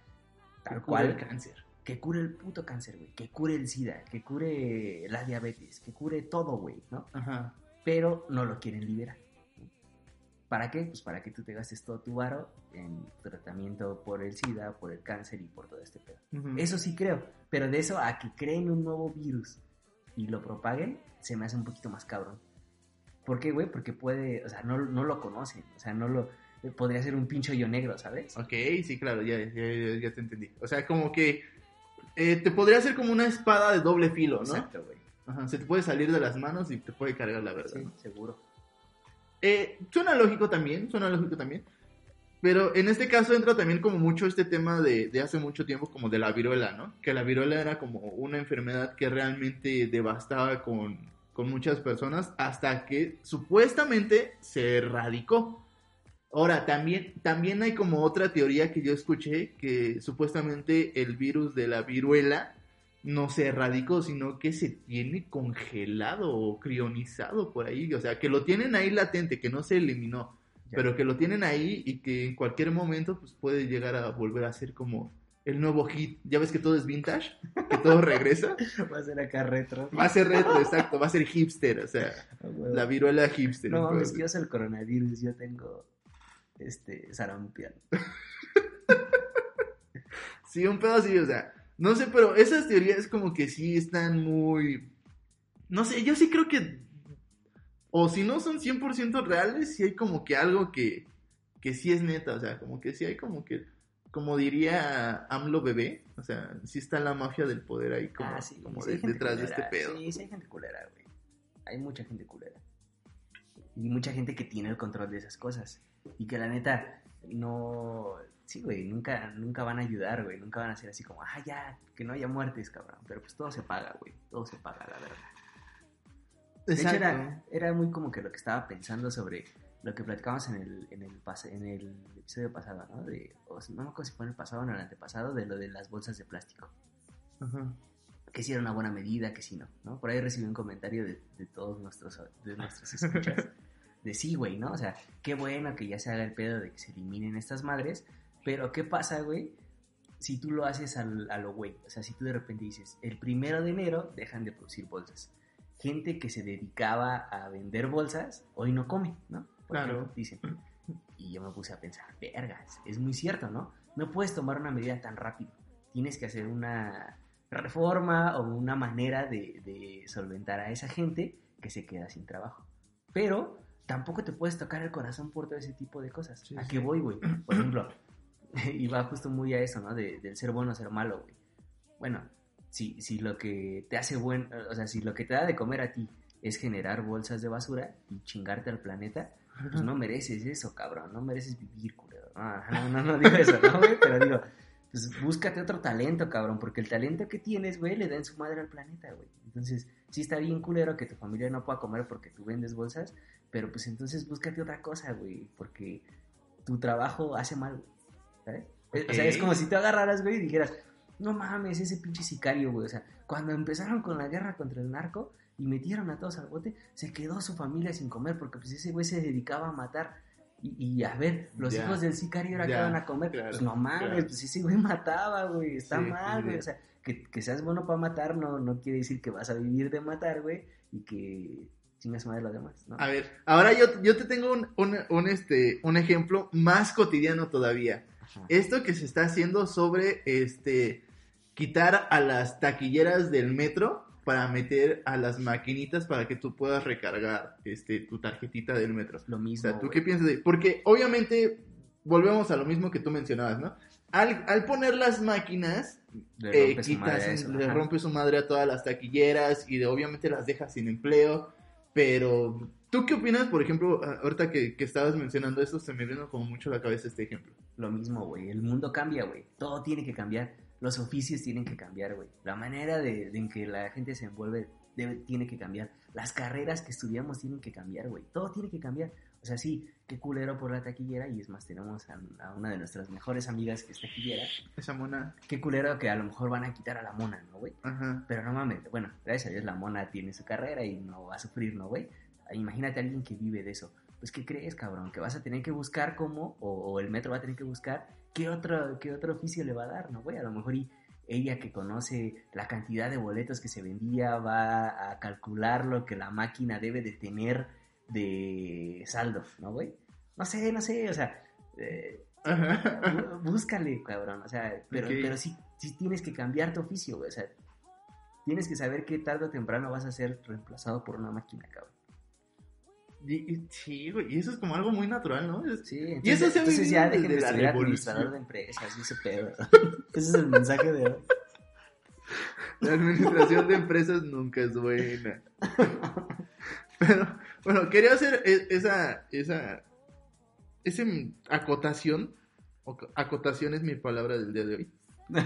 tal Que cure cual, el cáncer que cure el puto cáncer, güey, que cure el SIDA, que cure la diabetes, que cure todo, güey, ¿no? ajá pero no lo quieren liberar. ¿Para qué? Pues para que tú te gastes todo tu varo en tratamiento por el SIDA, por el cáncer y por todo este pedo. Eso sí creo, pero de eso a que creen un nuevo virus y lo propaguen, se me hace un poquito más cabrón. ¿Por qué, güey? Porque puede, o sea, no, no lo conocen, o sea, no lo, podría ser un pincho hoyo negro, ¿sabes? Ok, sí, claro, ya, ya, ya- ya te entendí. O sea, como que eh, te podría ser como una espada de doble filo, ¿no? Exacto, güey. Ajá, se te puede salir de las manos y te puede cargar la verdad. Sí, ¿no? seguro. Eh, suena lógico también, suena lógico también. Pero en este caso entra también como mucho este tema de, de hace mucho tiempo como de la viruela, ¿no? Que la viruela era como una enfermedad que realmente devastaba con, con muchas personas hasta que supuestamente se erradicó. Ahora, también, también hay como otra teoría que yo escuché que supuestamente el virus de la viruela no se erradicó, sino que se tiene congelado o crionizado por ahí. O sea, que lo tienen ahí latente, que no se eliminó, Ya. pero que lo tienen ahí y que en cualquier momento pues, puede llegar a volver a ser como el nuevo hit. Ya ves que todo es vintage, que todo regresa. Va a ser acá retro. Va a ser retro, exacto, va a ser hipster, o sea, Ah, la viruela hipster. No mames, que yo soy el coronavirus, yo tengo este sarampión. Sí, un pedo así, o sea, no sé, pero esas teorías como que sí están muy... No sé, yo sí creo que... O si no son 100% reales, sí hay como que algo que, que sí es neta, o sea, como que sí hay como que... Como diría AMLO bebé, o sea, sí está la mafia del poder ahí como, Ah, sí, como sí de- hay gente detrás de este pedo. Sí, sí hay gente culera, güey. Hay mucha gente culera. Y mucha gente que tiene el control de esas cosas. Y que la neta no... Sí, güey, nunca, nunca van a ayudar, güey. Nunca van a ser así como, ah, ya, que no haya muertes, cabrón. Pero pues todo se paga, güey. Todo se paga, la verdad. De hecho, era, era muy como que lo que estaba pensando sobre lo que platicamos en el, en el, pas- en el episodio pasado, ¿no? De, o si- no me acuerdo si fue en el pasado o en el antepasado, de lo de las bolsas de plástico. Ajá. Que si era una buena medida, que si no, ¿no? Por ahí recibí un comentario de, de todos nuestros, de nuestros escuchas. de sí, güey, ¿no? O sea, qué bueno que ya se haga el pedo de que se eliminen estas madres, pero ¿qué pasa, güey? Si tú lo haces al, a lo güey, o sea, si tú de repente dices, el primero de enero dejan de producir bolsas. Gente que se dedicaba a vender bolsas, hoy no come, ¿no? Por Claro. ejemplo, dicen. Y yo me puse a pensar, vergas, es muy cierto, ¿no? No puedes tomar una medida tan rápido. Tienes que hacer una reforma o una manera de, de solventar a esa gente que se queda sin trabajo. Pero tampoco te puedes tocar el corazón por todo ese tipo de cosas. Sí, ¿A sí. qué voy, güey? Por ejemplo, y va justo muy a eso, ¿no? De- del ser bueno, ser malo, güey. Bueno, si, si lo que te hace buen, o sea, si lo que te da de comer a ti es generar bolsas de basura y chingarte al planeta, pues no mereces eso, cabrón, no mereces vivir, culero. No, no, no digo eso, ¿no, güey? Pero digo, pues búscate otro talento, cabrón, porque el talento que tienes, güey, le da en su madre al planeta, güey. Entonces, sí está bien culero que tu familia no pueda comer porque tú vendes bolsas, pero pues entonces búscate otra cosa, güey, porque tu trabajo hace mal, güey, ¿sabes? O sea, es como si te agarraras, güey, y dijeras, no mames, ese pinche sicario, güey. O sea, cuando empezaron con la guerra contra el narco y metieron a todos al bote, se quedó su familia sin comer porque pues ese güey se dedicaba a matar. Y, y a ver, los hijos del sicario ahora van a comer. claro, pues no mames, claro. pues ese güey mataba, güey. Está Sí, mal, güey. O sea, que, que seas bueno para matar no, no quiere decir que vas a vivir de matar, güey. Y que chingas madre los demás, ¿no? A ver, ahora yo, yo te tengo un, un, un, este, un ejemplo más cotidiano todavía. Esto que se está haciendo sobre este quitar a las taquilleras del metro para meter a las maquinitas para que tú puedas recargar este tu tarjetita del metro. Lo O mismo. sea, ¿tú qué piensas de Porque obviamente volvemos a lo mismo que tú mencionabas, ¿no? Al, al poner las máquinas, Le eh, quitas, eso, le rompe su madre a todas las taquilleras y de, obviamente las dejas sin empleo. Pero, ¿tú qué opinas, por ejemplo, ahorita que, que estabas mencionando esto, se me vino como mucho a la cabeza este ejemplo? Lo mismo, güey. El mundo cambia, güey. Todo tiene que cambiar. Los oficios tienen que cambiar, güey. La manera de, de en que la gente se envuelve debe, tiene que cambiar. Las carreras que estudiamos tienen que cambiar, güey. Todo tiene que cambiar. O sea, sí, qué culero por la taquillera. Y es más, tenemos a, a una de nuestras mejores amigas que es taquillera. Esa mona. Qué culero que a lo mejor van a quitar a la mona, ¿no, güey? Ajá. Pero no mames, bueno, gracias a Dios la mona tiene su carrera y no va a sufrir, ¿no, güey? Imagínate a alguien que vive de eso. Pues, ¿qué crees, cabrón? Que vas a tener que buscar cómo, o, o el metro va a tener que buscar qué otro, qué otro oficio le va a dar, ¿no, güey? A lo mejor y ella que conoce la cantidad de boletos que se vendía va a calcular lo que la máquina debe de tener de saldo, ¿no, güey? No sé, no sé, o sea, eh, búscale, cabrón. O sea, pero, pero sí, sí tienes que cambiar tu oficio, güey. O sea, tienes que saber que tarde o temprano vas a ser reemplazado por una máquina, cabrón. Y- y- sí, güey, y eso es como algo muy natural, ¿no? Sí, Y eso se entonces vivido ya dejen de revolución. administrador de empresas ese pedo. Ese es el mensaje de hoy. La administración de empresas nunca es buena. Pero, bueno, quería hacer e- esa, esa, esa acotación. o- Acotación es mi palabra del día de hoy.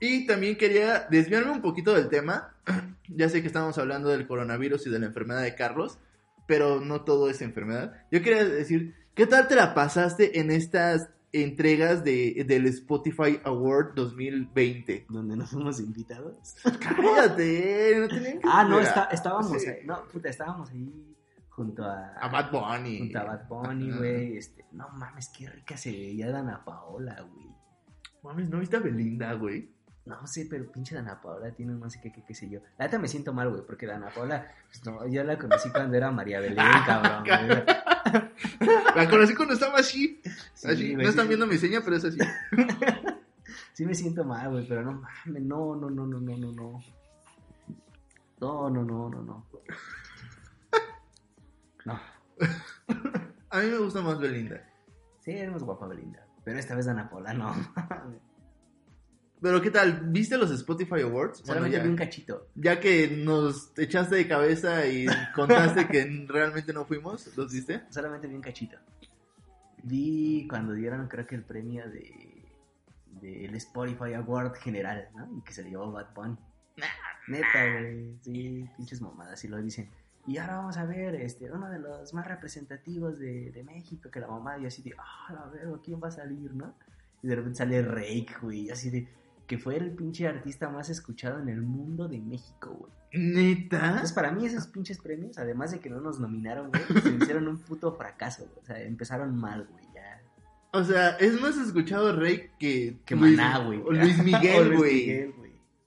Y también quería desviarme un poquito del tema. Ya sé que estamos hablando del coronavirus y de la enfermedad de Carlos, pero no todo es enfermedad. Yo quería decir, ¿qué tal te la pasaste en estas entregas de, del Spotify Award 2020? Donde no fuimos invitados. Cállate, no tenían que Ah, no, está- estábamos Sí. ahí. No, puta, estábamos ahí junto a. A Bad Bunny. Junto a Bad Bunny, güey. Este, no mames, qué rica se veía Dana Paola, güey. Mames, ¿no viste a Belinda, güey? No sé, pero pinche Dana Paola tiene un no sé qué, qué, qué sé yo. La neta me siento mal, güey, porque Dana Paola, pues no, yo la conocí cuando era María Belén, cabrón. güey. La conocí cuando estaba así. Sí, así. güey, no están viendo mi seña, pero es así. Sí me siento mal, güey, pero no mames, no, no, no, no, no, no, no. No, no, no, no, no. No. A mí me gusta más Belinda. Sí, eres guapa, Belinda. Pero esta vez Dana Paola, no. Pero ¿qué tal? ¿Viste los Spotify Awards? Bueno, Solamente ya, vi un cachito. ya que nos echaste de cabeza y contaste que realmente no fuimos, ¿los viste? Solamente vi un cachito. Vi cuando dieron, creo que el premio de del Spotify Award general, ¿no? Y que se le llevó Bad Bunny. Neta, güey. Sí, pinches mamadas, y lo dicen. Y ahora vamos a ver, este, uno de los más representativos de, de México, que la mamá, y así de, ah, la verga, ¿quién va a salir, no? Y de repente sale Rake, güey, así de, que fue el pinche artista más escuchado en el mundo de México, güey. ¿Neta? Entonces, para mí, esos pinches premios, además de que no nos nominaron, güey, se hicieron un puto fracaso, güey. O sea, empezaron mal, güey, ya. O sea, es más escuchado Rey que... Que Luis- Maná, güey. O Luis Miguel, güey.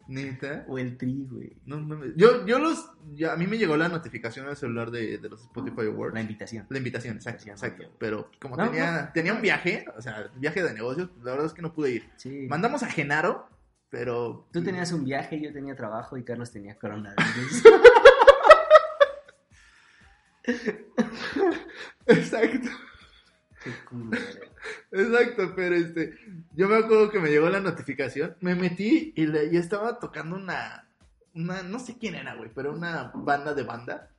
¿Neta? O el Tri, güey. No mames. Yo, yo los... a mí me llegó la notificación al celular de, de los Spotify Awards. La invitación. La invitación, exacto, Invitación, exacto. Pero como No, tenía, no. tenía un viaje, o sea, viaje de negocios, la verdad es que no pude ir. Sí. Mandamos a Genaro, pero... Tú tenías un viaje, yo tenía trabajo y Carlos tenía coronavirus. Exacto. Qué. Exacto, pero este, yo me acuerdo que me llegó la notificación, me metí y, le, y estaba tocando una, una, no sé quién era, güey, pero una banda de banda.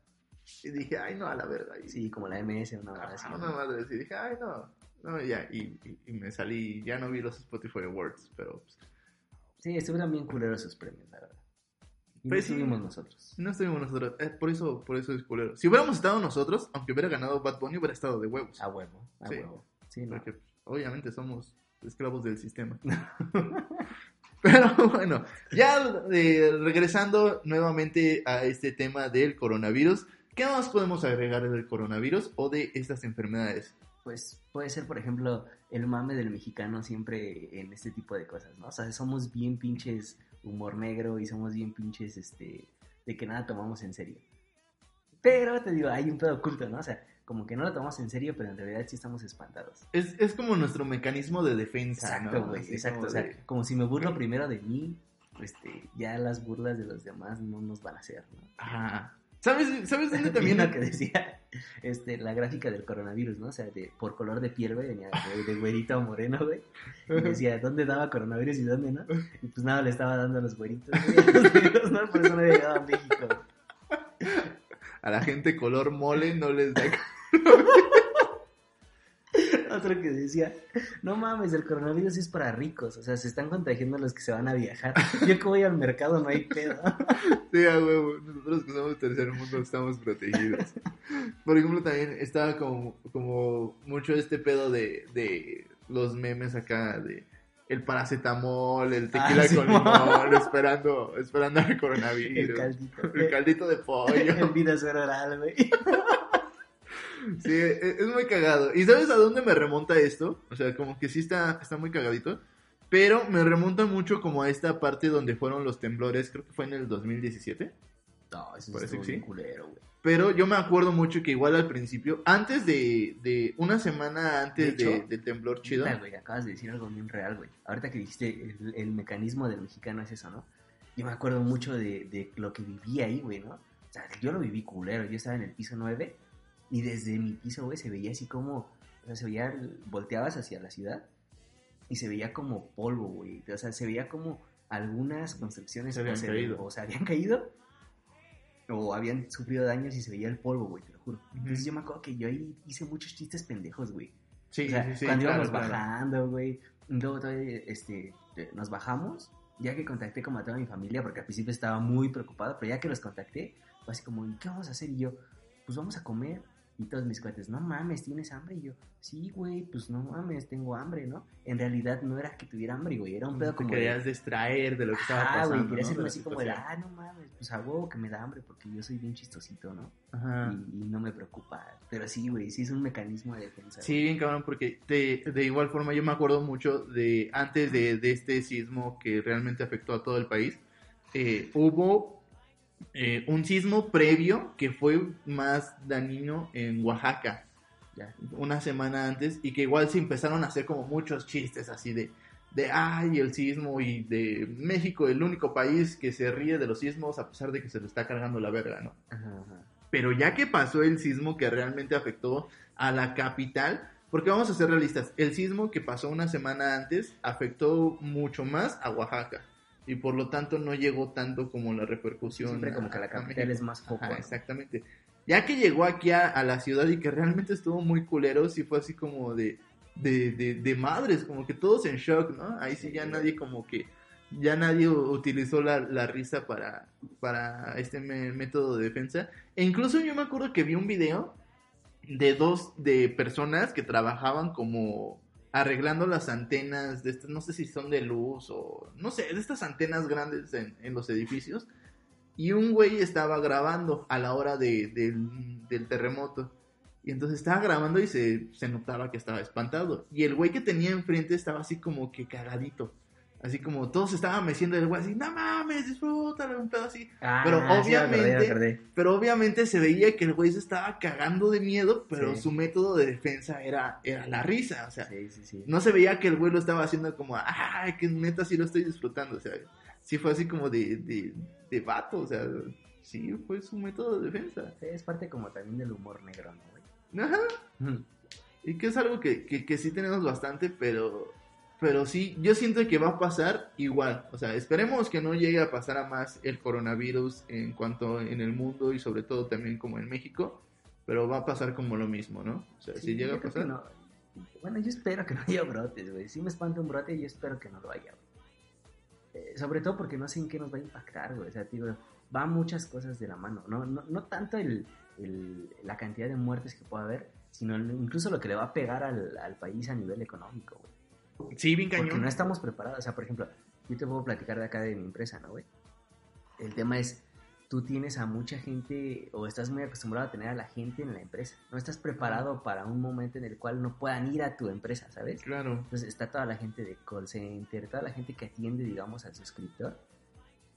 Y dije, ay, no, a la verdad. Y, Sí, como la MS, una así. Ajá, una madre así, dije, ay, no, no, ya, y, y, y me salí, ya no vi los Spotify Awards, pero pues, Sí, estuvieron bien culeros esos premios, la verdad. Y Pues no sí. estuvimos nosotros. no estuvimos nosotros, eh, por eso, por eso es culero. Si hubiéramos estado nosotros, aunque hubiera ganado Bad Bunny, hubiera estado de huevos. A huevo, a Sí. huevo. Sí. Porque obviamente somos esclavos del sistema. Pero bueno, ya eh, regresando nuevamente a este tema del coronavirus, ¿qué más podemos agregar del coronavirus o de estas enfermedades? Pues puede ser, por ejemplo, el mame del mexicano siempre en este tipo de cosas, ¿no? O sea, somos bien pinches humor negro y somos bien pinches, este, de que nada tomamos en serio. Pero te digo, hay un pedo oculto, ¿no? O sea, como que no lo tomamos en serio, pero en realidad sí estamos espantados. Es, es como nuestro mecanismo de defensa, Exacto, güey, exacto. como O sea, de- como si me burlo primero de mí, este, ya las burlas de los demás no nos van a hacer, ¿no? Ajá. ¿Sabes, ¿Sabes dónde También lo que decía este, la gráfica del coronavirus, ¿no? O sea, de, por color de piel, güey, venía de, de güerito a moreno, güey. Y decía, ¿dónde daba coronavirus y dónde no? Y pues nada, le estaba dando a los güeritos, güey, a los negros, ¿no? Por eso no había llegado a México. A la gente color mole no les da... Otro que decía, no mames, el coronavirus es para ricos, o sea, se están contagiando los que se van a viajar. Yo que voy al mercado no hay pedo. Sí, a huevo. Nosotros que somos tercer mundo estamos protegidos. Por ejemplo, también estaba como, como mucho este pedo de, de los memes acá de el paracetamol, el tequila Ah, sí, con limón, esperando, esperando al coronavirus. El caldito. El caldito de pollo. En vida oral, güey. Sí, es, es muy cagado. ¿Y sabes a dónde me remonta esto? O sea, como que sí está, está muy cagadito. Pero me remonta mucho como a esta parte donde fueron los temblores, creo que fue en el 2017. No, eso Parece que sí. culero, güey. Pero yo me acuerdo mucho que igual al principio, antes de, de una semana antes De de- del temblor chido, Neta, güey, acabas de decir algo bien real, güey. Ahorita que dijiste el, el mecanismo del mexicano es eso, ¿no? Yo me acuerdo mucho de, de lo que viví ahí, güey, ¿no? O sea, yo lo viví culero. Yo estaba en el piso 9 y desde mi piso, güey, se veía así como... O sea, se veía... Volteabas hacia la ciudad y se veía como polvo, güey. O sea, se veía como algunas construcciones Se habían o, caído. o se habían caído o habían sufrido daños y se veía el polvo, güey, te lo juro. Entonces yo me acuerdo que yo ahí hice muchos chistes pendejos, güey. sí, O sea, sí, sí, cuando claro, íbamos claro. bajando, güey. Luego todavía, este, nos bajamos. Ya que contacté como a toda mi familia, porque al principio estaba muy preocupado, pero ya que los contacté, fue así como, ¿y qué vamos a hacer? Y yo, pues vamos a comer. Y todos mis cuates, no mames, ¿tienes hambre? Y yo, sí, güey, pues no mames, tengo hambre, ¿no? En realidad no era que tuviera hambre, güey, era un pedo Te como... de- querías distraer de lo que estaba Ah, pasando. güey, quería ¿no? hacerme De así como de, ah, no mames, pues a huevo que me da hambre porque yo soy bien chistosito, ¿no? Ajá. Y, y no me preocupa. Pero sí, güey, sí es un mecanismo de defensa. Sí, bien cabrón, porque de, de igual forma yo me acuerdo mucho de antes de, de este sismo que realmente afectó a todo el país, eh, hubo eh, un sismo previo que fue más dañino en Oaxaca, Ya. una semana antes, y que igual se empezaron a hacer como muchos chistes así de, de ay, el sismo y de México, el único país que se ríe de los sismos a pesar de que se lo está cargando la verga, ¿no? Ajá, ajá. Pero ya que pasó el sismo que realmente afectó a la capital, porque vamos a ser realistas, el sismo que pasó una semana antes afectó mucho más a Oaxaca y por lo tanto no llegó tanto como la repercusión. Siempre como a- que la capital es más. Ajá, ¿no? exactamente. Ya que llegó aquí a, a la ciudad y que realmente estuvo muy culero, sí fue así como de, de, de, de madres, como que todos en shock, ¿no? Ahí sí ya nadie como que, ya nadie utilizó la, la risa para, para este me- método de defensa. E incluso yo me acuerdo que vi un video de dos de personas que trabajaban como arreglando las antenas de estas, no sé si son de luz o no sé, de estas antenas grandes en, los edificios. Y un güey estaba grabando a la hora de, del, del terremoto. Y entonces estaba grabando y se, se notaba que estaba espantado. Y el güey que tenía enfrente estaba así como que cagadito. Así como todos estaban meciendo el güey así, no mames, disfrútalo, un pedo así. Ah, Pero acordé, obviamente- me acordé. Pero obviamente se veía que el güey se estaba cagando de miedo, pero Sí. su método de defensa era, era la risa. O sea, Sí, sí, sí. no se veía que el güey lo estaba haciendo como, ay, que neta sí lo estoy disfrutando. O sea, sí fue así como de, de, de vato. O sea, sí fue su método de defensa. Sí, es parte como también del humor negro, ¿no, güey? Ajá. Y que es algo que, que, que sí tenemos bastante, pero, pero sí, yo siento que va a pasar igual. O sea, esperemos que no llegue a pasar a más el coronavirus en cuanto en el mundo y sobre todo también como en México, pero va a pasar como lo mismo, ¿no? O sea, Sí, si llega a pasar... no. Bueno, yo espero que no haya brotes, güey. Si me espanta un brote, yo espero que no lo haya. Eh, sobre todo porque no sé en qué nos va a impactar, güey. O sea, digo, va muchas cosas de la mano. No, no, no tanto el, el- la cantidad de muertes que pueda haber, sino incluso lo que le va a pegar al, al país a nivel económico, güey. Sí, bien Porque cañón. no estamos preparados. O sea, por ejemplo, yo te puedo platicar de acá de mi empresa, ¿no, güey? El tema es, tú tienes a mucha gente o estás muy acostumbrado a tener a la gente en la empresa. No estás preparado para un momento en el cual no puedan ir a tu empresa, ¿sabes? Claro. Entonces está toda la gente de call center, toda la gente que atiende, digamos, al suscriptor.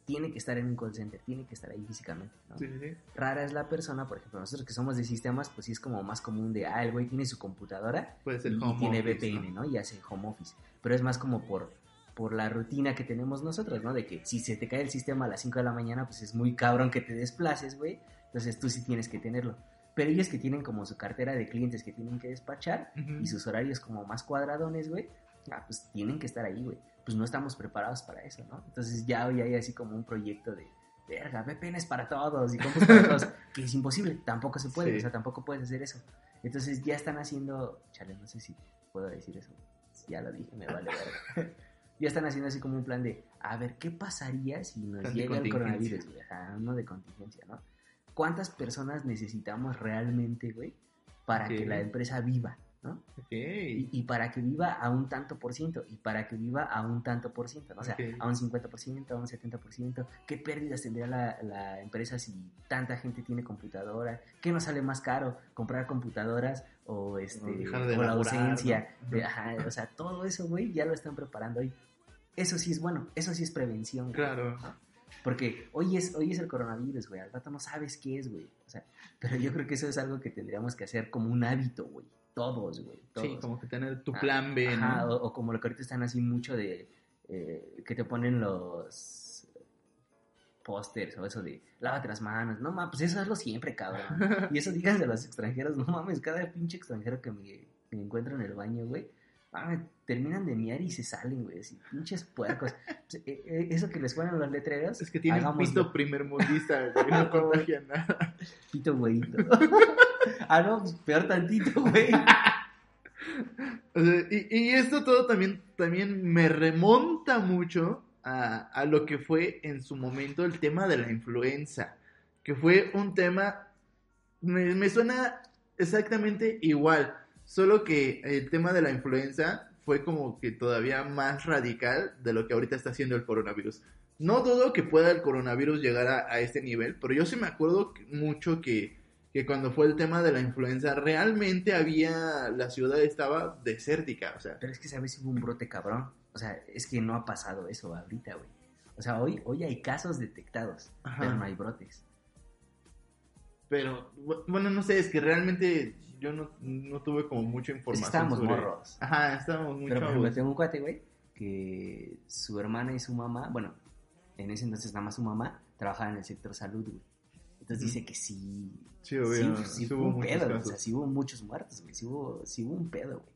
Tiene que estar en un call center, tiene que estar ahí físicamente, ¿no? Sí, sí. Rara es la persona, por ejemplo, nosotros que somos de sistemas, pues sí es como más común de, ah, el güey tiene su computadora Puede ser y home tiene office, VPN, ¿no? ¿no? Y hace home office. Pero es más como por, por la rutina que tenemos nosotros, ¿no? De que si se te cae el sistema a las 5 de la mañana, pues es muy cabrón que te desplaces, güey. Entonces tú sí tienes que tenerlo. Pero ellos que tienen como su cartera de clientes que tienen que despachar Ujú. y sus horarios como más cuadradones, güey, ah, pues tienen que estar ahí, güey. Pues no estamos preparados para eso, ¿no? Entonces ya hoy hay así como un proyecto de, verga, VPNs para todos y compras para todos, que es imposible, tampoco se puede, Sí. o sea, tampoco puedes hacer eso. Entonces ya están haciendo, chale, no sé si puedo decir eso, ya lo dije, me vale verga. ya están haciendo así como un plan de, a ver, ¿qué pasaría si nos Plan llega el coronavirus, güey? Ajá, uno de contingencia, ¿no? ¿Cuántas personas necesitamos realmente, güey, para que la empresa viva, ¿no? Y, y para que viva a un tanto por ciento, y para que viva a un tanto por ciento, ¿no? O sea, a un 50%, a un 70%. ¿Qué pérdidas tendría la, la empresa si tanta gente tiene computadora? ¿Qué nos sale más caro? ¿Comprar computadoras o, este, O dejar de o la ausencia? ¿no? de- ajá, o sea, todo eso, güey, ya lo están preparando hoy. Eso sí es bueno, eso sí es prevención. güey. Claro. Porque hoy es, hoy es el coronavirus, güey. Al rato no sabes qué es, güey. O sea, pero yo creo que eso es algo que tendríamos que hacer como un hábito, güey. Todos, güey. Todos. Sí, como que tener tu Ah, plan B, Ajá, ¿no? o, o como lo que ahorita están así mucho de eh, que te ponen los pósters o eso de lávate las manos. No mames, pues eso hazlo siempre, cabrón. y eso digas de los extranjeros, no mames, cada pinche extranjero que me, me encuentro en el baño, güey. mames, terminan de miar y se salen, güey, así, pinches puercos. Pues, eh, eh, eso que les ponen los letreros. Es que tiene un pito primer mundista, güey, no contagia nada. Pito güeyito. ah, no, pues peor tantito, güey. Y, esto todo también, también me remonta mucho a, a lo que fue en su momento el tema de la influenza, que fue un tema, me, me suena exactamente igual, solo que el tema de la influenza fue como que todavía más radical de lo que ahorita está haciendo el coronavirus. No dudo que pueda el coronavirus llegar a, a este nivel, pero yo sí me acuerdo mucho que, que cuando fue el tema de la influenza, realmente había, la ciudad estaba desértica, o sea, Pero es que, ¿sabes? Hubo un brote cabrón. O sea, es que no ha pasado eso ahorita, güey. O sea, hoy, hoy hay casos detectados, Ajá. pero no hay brotes. pero bu- bueno, no sé, es que realmente yo no, no tuve como mucha información. estábamos sobre- morros. Ajá, estábamos muy Pero, por ejemplo, tengo un cuate, güey, que su hermana y su mamá, bueno, en ese entonces nada más su mamá, trabajaban en el sector salud, güey. Entonces dice que sí, Sí, obvio, sí, sí sí hubo hubo un pedo, o sea, sí hubo muchos muertos, güey, sí hubo, sí hubo un pedo, güey.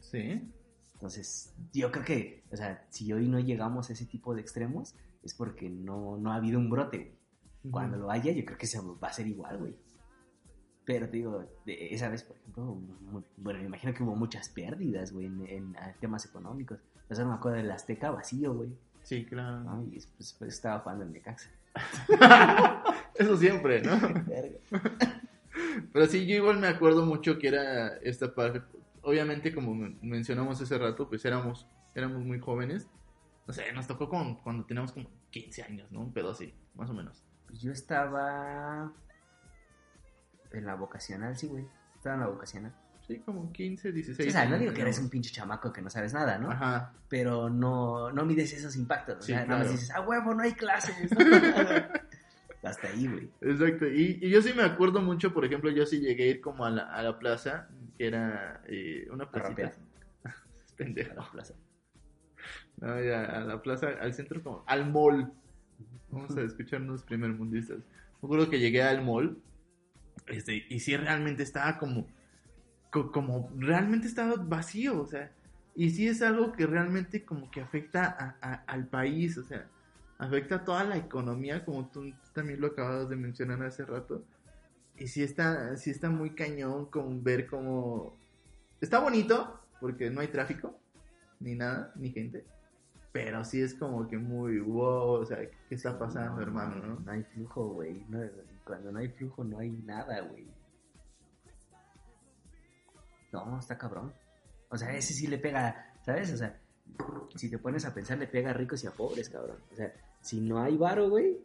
Sí. Entonces, yo creo que, o sea, si hoy no llegamos a ese tipo de extremos, es porque no, no ha habido un brote, güey. Cuando Ujú. lo haya, yo creo que se va a ser igual, güey. Pero te digo, de esa vez, por ejemplo, bueno, me imagino que hubo muchas pérdidas, güey, en, en, ah, temas económicos. O sea, me acuerdo del Azteca vacío, güey. Sí, claro. ¿no? Y después, pues, estaba jugando en Necaxa. Eso siempre, ¿no? Pero sí, yo igual me acuerdo mucho que era esta parte. Obviamente, como men- mencionamos hace rato, pues éramos, éramos muy jóvenes. No sé, nos tocó con- cuando teníamos como 15 años, ¿no? Un pedo así, más o menos. Pues yo estaba en la vocacional, sí, güey. Estaba en la vocacional. Sí, como 15, 16. Sí, o sea, no digo que eres un pinche chamaco que no sabes nada, ¿no? Ajá. Pero no, no mides esos impactos. O Sí, sea, nada más dices, ah, huevo, no hay clases. Hasta ahí, güey. Exacto, y, y yo sí me acuerdo mucho, por ejemplo, yo sí llegué a ir como a la, a la plaza, que era eh, una placita. Pendejo. A la plaza. No, ya, a la plaza, al centro como, al mall. Vamos a escuchar unos primermundistas. Me acuerdo que llegué al mall, este, y sí realmente estaba como, co- como realmente está vacío, o sea, y sí es algo que realmente como que afecta a- a- al país, o sea, afecta a toda la economía, como tú también lo acabas de mencionar hace rato, y sí está, sí está muy cañón con ver cómo... Está bonito, porque no hay tráfico, ni nada, ni gente, pero sí es como que muy wow, o sea, ¿qué está pasando, No, hermano, no? No hay flujo, güey. No, cuando no hay flujo no hay nada, güey. No, está cabrón. O sea, ese sí le pega, ¿sabes? O sea, si te pones a pensar, le pega a ricos y a pobres, cabrón. O sea, si no hay varo, güey,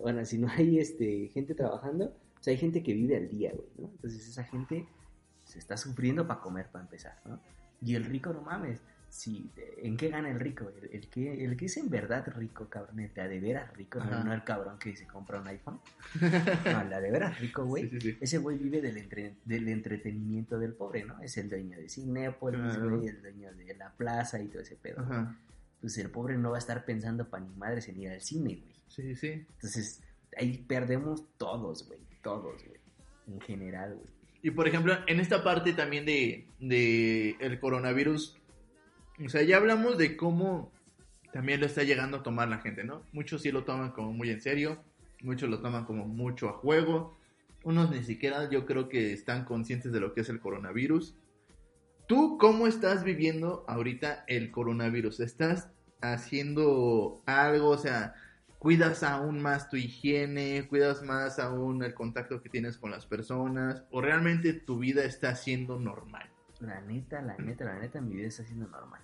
bueno, si no hay este gente trabajando, o sea, hay gente que vive al día, güey, ¿no? Entonces esa gente se está sufriendo para comer, para empezar, ¿no? Y el rico, no mames, si, ¿en qué gana el rico? El, el que, el que es en verdad rico, cabrón, el de veras rico, no, no el cabrón que se compra un iPhone. No, el de veras rico, güey. Sí, sí, sí. Ese güey vive del, entre- del entretenimiento del pobre, ¿no? Es el dueño de Cinépolis, Claro. güey, el dueño de la plaza y todo ese pedo. Ajá. Pues el pobre no va a estar pensando para ni madres en ir al cine, güey. Sí, sí. Entonces, ahí perdemos todos, güey. Todos, güey. En general, güey. Y por ejemplo, en esta parte también de, de el coronavirus, o sea, ya hablamos de cómo también lo está llegando a tomar la gente, ¿no? Muchos sí lo toman como muy en serio, muchos lo toman como mucho a juego, unos ni siquiera yo creo que están conscientes de lo que es el coronavirus. ¿Tú cómo estás viviendo ahorita el coronavirus? ¿Estás haciendo algo? O sea, ¿cuidas aún más tu higiene? ¿Cuidas más aún el contacto que tienes con las personas? ¿O realmente tu vida está siendo normal? La neta, la neta, la neta, mi vida está siendo normal.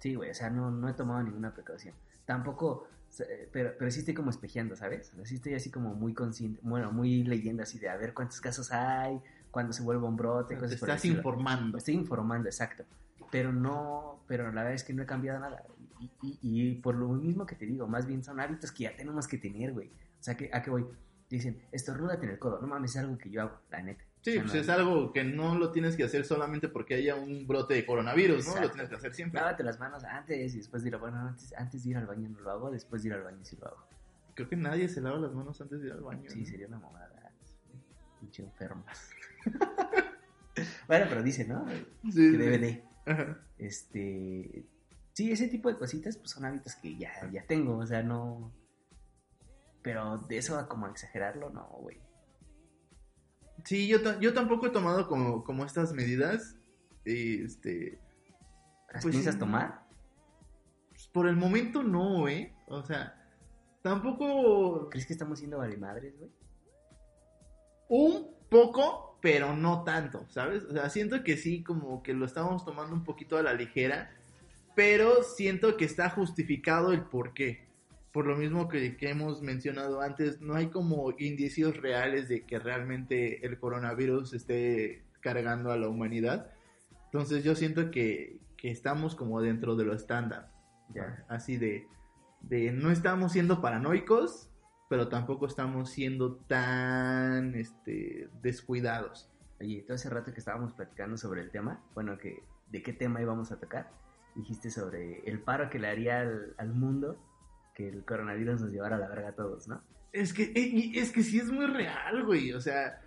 Sí, güey, o sea, no, no he tomado ninguna precaución. Tampoco, eh, pero, pero sí estoy como espejeando, ¿sabes? O sí estoy así como muy consciente, bueno, muy leyendo así de a ver cuántos casos hay, cuándo se vuelve un brote, Te cosas por el estás informando. Estoy informando, exacto. Pero no, pero la verdad es que no he cambiado nada. Y, y- y por lo mismo que te digo, más bien son hábitos que ya tenemos que tener, güey. O sea, que, ¿a qué voy? Dicen, estornúdate en el codo. No mames, es algo que yo hago, la neta. Sí, O sea, pues no- es algo que no lo tienes que hacer solamente porque haya un brote de coronavirus, ¿no? Lo Exacto. tienes que hacer siempre. Lávate las manos antes y después de ir, bueno, antes, antes de ir al baño no lo hago, después de ir al baño sí lo hago. Creo que nadie se lava las manos antes de ir al baño. Sí, ¿no? sería una mamada. Pinche enfermo. bueno, pero dice, ¿no? Sí, Que debe de. Ajá. Este. Sí, ese tipo de cositas, pues son hábitos que ya, ya tengo, o sea, no. Pero de eso a como exagerarlo, no, güey. Sí, yo, yo tampoco he tomado como, como estas medidas. Este, ¿Las Pues piensas tomar? pues, por el momento no, ¿eh? O sea, tampoco ¿Crees que estamos siendo valemadres, güey? un poco, pero no tanto, ¿sabes? O sea, siento que sí, como que lo estamos tomando un poquito a la ligera, pero siento que está justificado el por qué. Por lo mismo que, que hemos mencionado antes, no hay como indicios reales de que realmente el coronavirus esté cargando a la humanidad. Entonces yo siento que, que estamos como dentro de lo estándar. Ya. Así de, de no estamos siendo paranoicos, pero tampoco estamos siendo tan este, descuidados. Oye, todo hace rato que estábamos platicando sobre el tema, bueno, que de qué tema íbamos a tocar, dijiste sobre el paro que le haría al, al mundo que el coronavirus nos llevara a la verga a todos, ¿no? Es que, eh, es que sí es muy real, güey. O sea,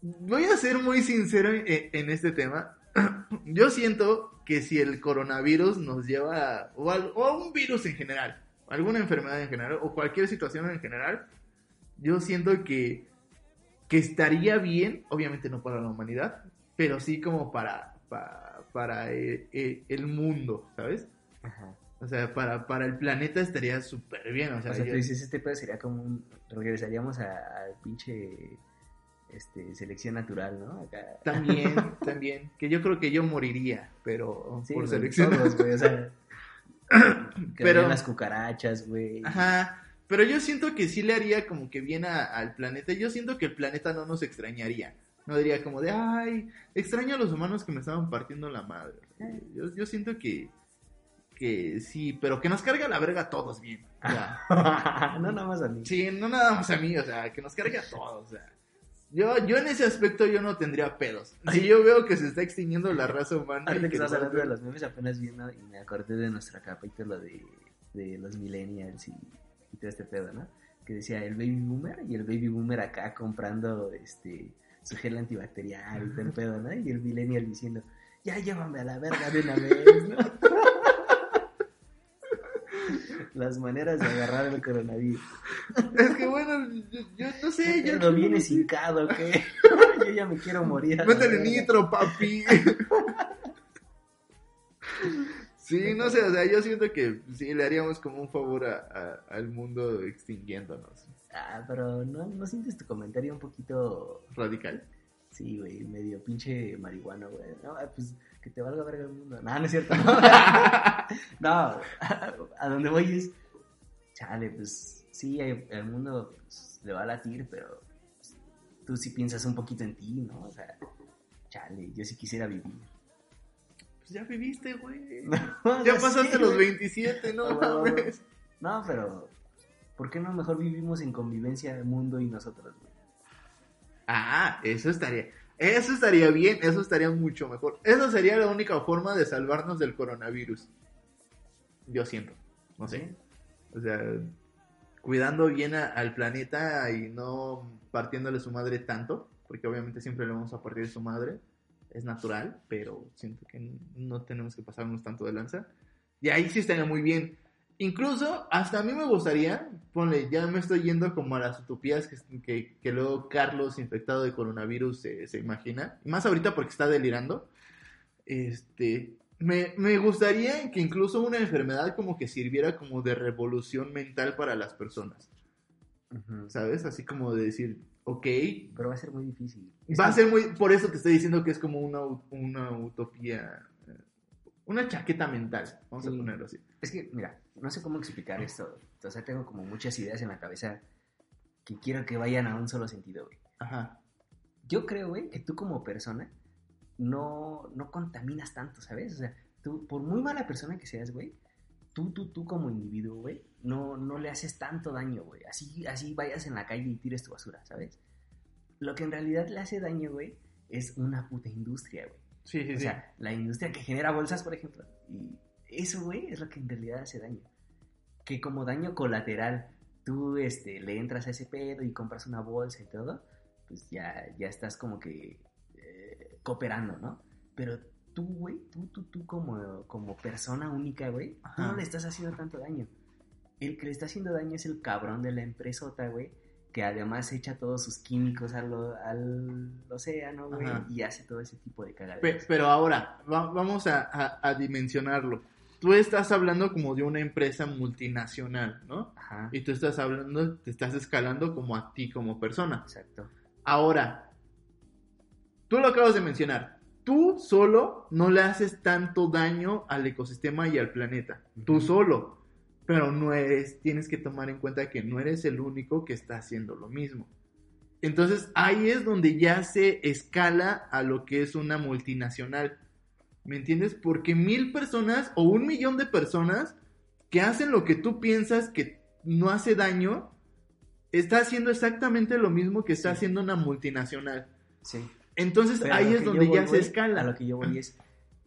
voy a ser muy sincero en, en este tema. Yo siento que si el coronavirus nos lleva, a- o a un virus en general, alguna enfermedad en general, o cualquier situación en general, yo siento que, que estaría bien, obviamente no para la humanidad, pero sí como para, para, para eh, eh, el mundo, ¿sabes? Ajá. O sea, para, para el planeta estaría súper bien. O sea, O sea, yo- tú dices, este pedo sería como un... Regresaríamos al pinche... Este, selección natural, ¿no? Acá... También, también. Que yo creo que yo moriría, pero Sí, por selección. todos, güey, o sea... que Pero- las cucarachas, güey. Ajá. Pero yo siento que sí le haría como que bien a- al planeta. Yo siento que el planeta no nos extrañaría. No diría como de, ay, extraño a los humanos que me estaban partiendo la madre. Yo, yo siento que, que sí, pero que nos cargue a la verga a todos bien. O sea, no, nada más a mí. sí, no nada más a mí, o sea, que nos cargue a todos. O sea. Yo, yo en ese aspecto yo no tendría pedos. Si yo veo que se está extinguiendo la raza humana. Ahorita que estás hablando de los memes, apenas viendo y me acordé de nuestro capítulo de, de los millennials y, y todo este pedo, ¿no? Que decía el baby boomer y el baby boomer acá comprando este su gel antibacterial y todo el pedo, ¿no? Y el millennial diciendo, ya llévame a la verga de una vez, ¿no? Las maneras de agarrar el coronavirus. Es que bueno, yo, yo no sé, yo... ¿No vienes hincado, ¿qué? Yo ya me quiero morir. Métele nitro, papi. Sí, no sé, o sea, yo siento que sí le haríamos como un favor a- a- al mundo extinguiéndonos. Ah, pero ¿no, ¿no sientes tu comentario un poquito... Radical. Sí, güey, medio pinche marihuano, güey. No, ah, pues que te valga verga el mundo. No, no es cierto. no, a donde voy es... Chale, pues sí, el mundo pues, le va a latir, pero pues, tú sí piensas un poquito en ti, ¿no? O sea, chale, yo sí quisiera vivir. Pues ya viviste, güey. No, Ya pasaste los güey. 27, no. No, pero ¿por qué no mejor vivimos en convivencia el mundo y nosotros, güey? Ah, eso estaría. Eso estaría bien, eso estaría mucho mejor. Eso sería la única forma de salvarnos del coronavirus. Yo siento. No sé. O sea, cuidando bien al planeta y no partiéndole su madre tanto, porque obviamente siempre le vamos a partir su madre, es natural, pero siento que no tenemos que pasarnos tanto de lanza. Y ahí sí estaría muy bien. Incluso, hasta a mí me gustaría, ponle, ya me estoy yendo como a las utopías que, que, que luego Carlos, infectado de coronavirus, se, se imagina. Más ahorita porque está delirando. Este, me, me gustaría que incluso una enfermedad como que sirviera como de revolución mental para las personas, ¿sabes? Así como de decir, ok, Pero va a ser muy difícil. va a ser muy, por eso te estoy diciendo que es como una, una utopía, eh, una chaqueta mental, vamos a ponerlo así. Es que, mira, no sé cómo explicar esto. O sea, tengo como muchas ideas en la cabeza que quiero que vayan a un solo sentido, güey. Ajá. Yo creo, güey, que tú como persona no, no contaminas tanto, ¿sabes? O sea, tú, por muy mala persona que seas, güey, tú, tú, tú como individuo, güey, no, no le haces tanto daño, güey. Así, así vayas en la calle y tires tu basura, ¿sabes? Lo que en realidad le hace daño, güey, es una puta industria, güey. Sí, sí, O sí. sea, la industria que genera bolsas, por ejemplo. Y eso, güey, es lo que en realidad hace daño. Que como daño colateral, tú este, le entras a ese pedo y compras una bolsa y todo, pues ya, ya estás como que eh, cooperando, ¿no? Pero tú, güey, tú, tú, tú como, como persona única, güey, tú no le estás haciendo tanto daño. El que le está haciendo daño es el cabrón de la empresota, güey, que además echa todos sus químicos al, al océano, güey, y hace todo ese tipo de cagaderas. Pe- pero ahora, va- vamos a, a- a dimensionarlo. Tú estás hablando como de una empresa multinacional, ¿no? Ajá, Y tú estás hablando, te estás escalando como a ti como persona. exacto. Ahora, tú lo acabas de mencionar. Tú solo no le haces tanto daño al ecosistema y al planeta. Tú solo. Pero no eres, tienes que tomar en cuenta que no eres el único que está haciendo lo mismo. Entonces ahí es donde ya se escala a lo que es una multinacional. ¿Me entiendes? Porque mil personas o un millón de personas que hacen lo que tú piensas que no hace daño, está haciendo exactamente lo mismo que está Sí. haciendo una multinacional. Sí. Entonces Pero ahí es donde ya voy, se escala. A lo que yo voy es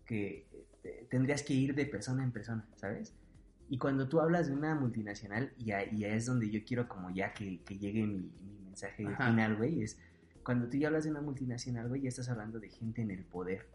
que eh, tendrías que ir de persona en persona, ¿sabes? Y cuando tú hablas de una multinacional, y ahí es donde yo quiero como ya que, que llegue mi, mi mensaje Ajá. final, güey, es cuando tú ya hablas de una multinacional, güey, ya estás hablando de gente en el poder.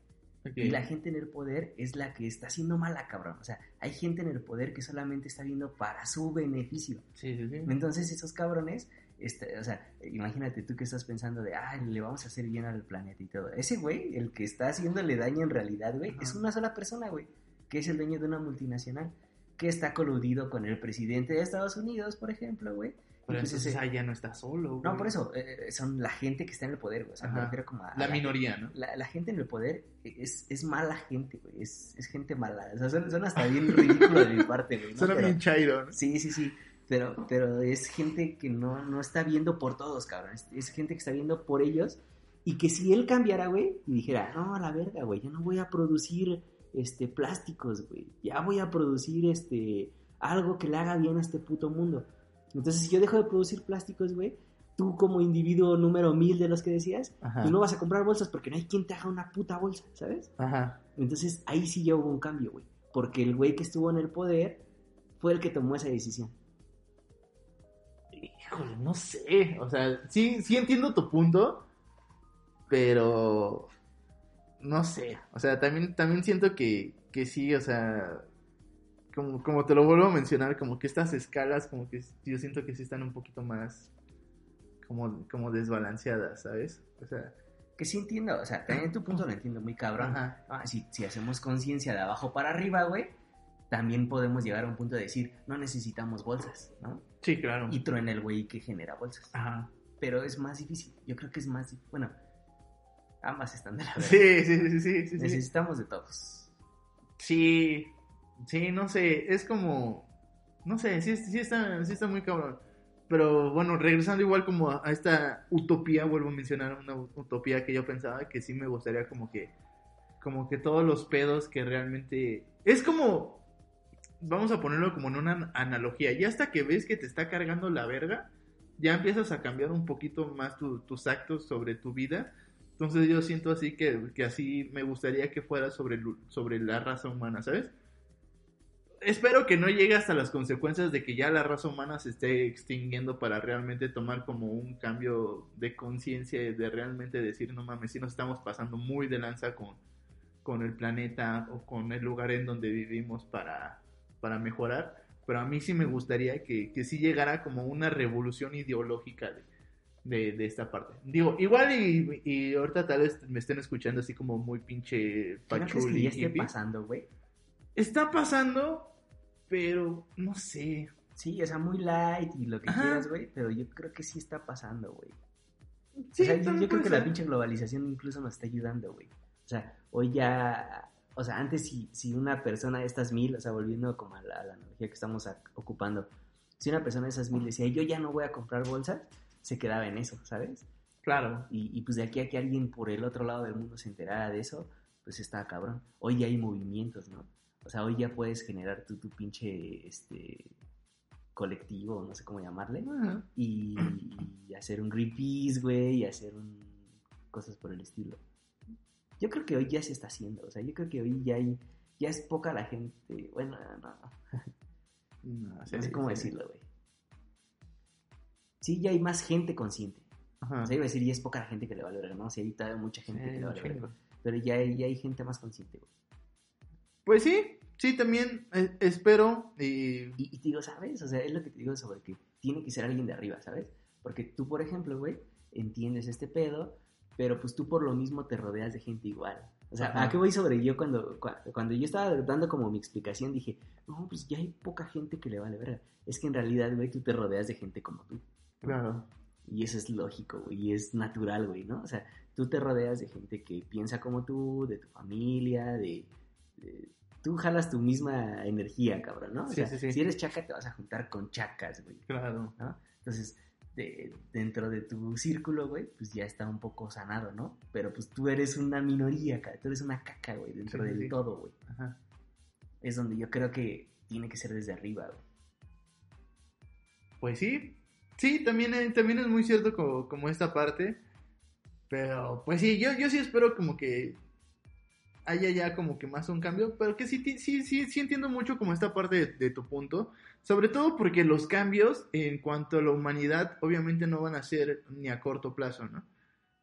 Y la gente en el poder es la que está haciendo mala, cabrón. O sea, hay gente en el poder que solamente está viendo para su beneficio. Sí, sí, sí. Entonces esos cabrones, este, o sea, imagínate tú que estás pensando de, ah, le vamos a hacer bien al planeta y todo. Ese güey, el que está haciéndole daño en realidad, güey, Ajá. es una sola persona, güey, que es el dueño de una multinacional, que está coludido con el presidente de Estados Unidos, por ejemplo, güey. Pero entonces ahí ya no está solo. No, por eso, eh, son la gente que está en el poder, güey. O sea, me Ajá. refiero como a... a La minoría, ¿no? la, la gente en el poder es, es mala gente, güey. Es, es gente mala. O sea, son, son hasta bien ridículo de mi parte, güey. ¿no? Suena Pero- bien chairo, ¿no? Sí, sí, sí. Pero, pero es gente que no, no está viendo por todos, cabrón. Es, es gente que está viendo por ellos. Y que si él cambiara, güey, y dijera, no, a la verga, güey, yo no voy a producir este plásticos, güey. Ya voy a producir este algo que le haga bien a este puto mundo. Entonces, si yo dejo de producir plásticos, güey, tú como individuo número mil de los que decías, Ajá. tú no vas a comprar bolsas porque no hay quien te haga una puta bolsa, ¿sabes? Ajá. Entonces ahí sí ya hubo un cambio, güey. Porque el güey que estuvo en el poder fue el que tomó esa decisión. Híjole, no sé. O sea, sí, sí entiendo tu punto. Pero no sé, o sea, también, también siento que, que sí, o sea, como, como te lo vuelvo a mencionar, como que estas escalas, como que yo siento que sí están un poquito más como, como desbalanceadas, ¿sabes? O sea, Que sí entiendo, o sea, también tu punto lo entiendo muy cabrón. Ajá. Ah, si, si hacemos conciencia de abajo para arriba, güey, también podemos llegar a un punto de decir, no necesitamos bolsas, ¿no? sí, claro. Y truena el güey que genera bolsas. Ajá. Pero es más difícil, yo creo que es más difícil. Bueno, ambas están de la verga. Sí, sí, sí, sí, sí, sí. Necesitamos de todos. Sí, sí, no sé, es como, no sé, sí, sí está, sí está muy cabrón. Pero bueno, regresando igual como a, esta utopía, vuelvo a mencionar una utopía que yo pensaba que sí me gustaría como que, como que todos los pedos que realmente, es como, vamos a ponerlo como en una analogía, ya hasta que ves que te está cargando la verga, ya empiezas a cambiar un poquito más tu- tus actos sobre tu vida. Entonces yo siento así que, que así me gustaría que fuera sobre, sobre la raza humana, ¿sabes? Espero que no llegue hasta las consecuencias de que ya la raza humana se esté extinguiendo para realmente tomar como un cambio de conciencia y de realmente decir, no mames, si nos estamos pasando muy de lanza con, con el planeta o con el lugar en donde vivimos para, para mejorar. Pero a mí sí me gustaría que, que sí llegara como una revolución ideológica de, de, de esta parte. Digo, igual y, y ahorita tal vez me estén escuchando así como muy pinche ¿No crees que pachuli. ya esté pasando, güey? Está pasando, pero no sé. Sí, o sea, muy light y lo que Ajá. quieras, güey, pero yo creo que sí está pasando, güey. Sí, o sea, yo, creo que la pinche globalización incluso nos está ayudando, güey. O sea, hoy ya, o sea, antes si, si una persona de estas mil, o sea, volviendo como a la, a la analogía que estamos a- ocupando, si una persona de esas mil decía, yo ya no voy a comprar bolsas, se quedaba en eso, ¿sabes? Claro. Y, y pues de aquí a que alguien por el otro lado del mundo se enterara de eso, pues está cabrón. Hoy ya hay movimientos, ¿no? O sea, hoy ya puedes generar tu, tu pinche, este, colectivo, no sé cómo llamarle y, y hacer un Greenpeace, güey, y hacer un, cosas por el estilo. Yo creo que hoy ya se está haciendo, o sea, yo creo que hoy ya hay, ya es poca la gente, bueno, no, No, no sí, sé cómo sí. decirlo, güey. Sí, ya hay más gente consciente. Ajá. O sea, iba a decir, ya es poca la gente que le vale verga, ¿no? Sí, hay todavía mucha gente Sí, que le chingo. Pero ya hay, ya hay gente más consciente, güey. Pues sí, sí, también eh, espero y... Y, y te digo, ¿sabes? O sea, es lo que te digo sobre que tiene que ser alguien de arriba, ¿sabes? Porque tú, por ejemplo, güey, entiendes este pedo, pero pues tú por lo mismo te rodeas de gente igual. O sea, Ajá. ¿a qué voy sobre yo cuando, cua- cuando yo estaba dando como mi explicación? Dije, no, pues ya hay poca gente que le vale verga. Es que en realidad, güey, tú te rodeas de gente como tú. Claro. Y eso es lógico, güey, y es natural, güey, ¿no? O sea, tú te rodeas de gente que piensa como tú, de tu familia, de... de- tú jalas tu misma energía, cabrón, ¿no? O Sí, sea, sí, sí. si eres chaca, te vas a juntar con chacas, güey, Claro. ¿no? Entonces, de- dentro de tu círculo, güey, pues ya está un poco sanado, ¿no? Pero pues tú eres una minoría, tú eres una caca, güey, dentro del todo, güey. Ajá. Es donde yo creo que tiene que ser desde arriba, güey. Pues sí, sí, también, eh, también es muy cierto como, como esta parte. Pero pues sí, yo, yo sí espero como que haya ya como que más un cambio. Pero que sí, sí, sí, sí entiendo mucho como esta parte de, de tu punto. Sobre todo porque los cambios en cuanto a la humanidad obviamente no van a ser ni a corto plazo, ¿no?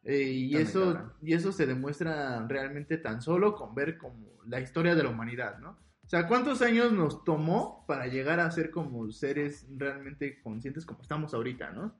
Eh, y, eso, y eso se demuestra realmente tan solo con ver como la historia de la humanidad, ¿no? O sea, ¿cuántos años nos tomó para llegar a ser como seres realmente conscientes como estamos ahorita, ¿no?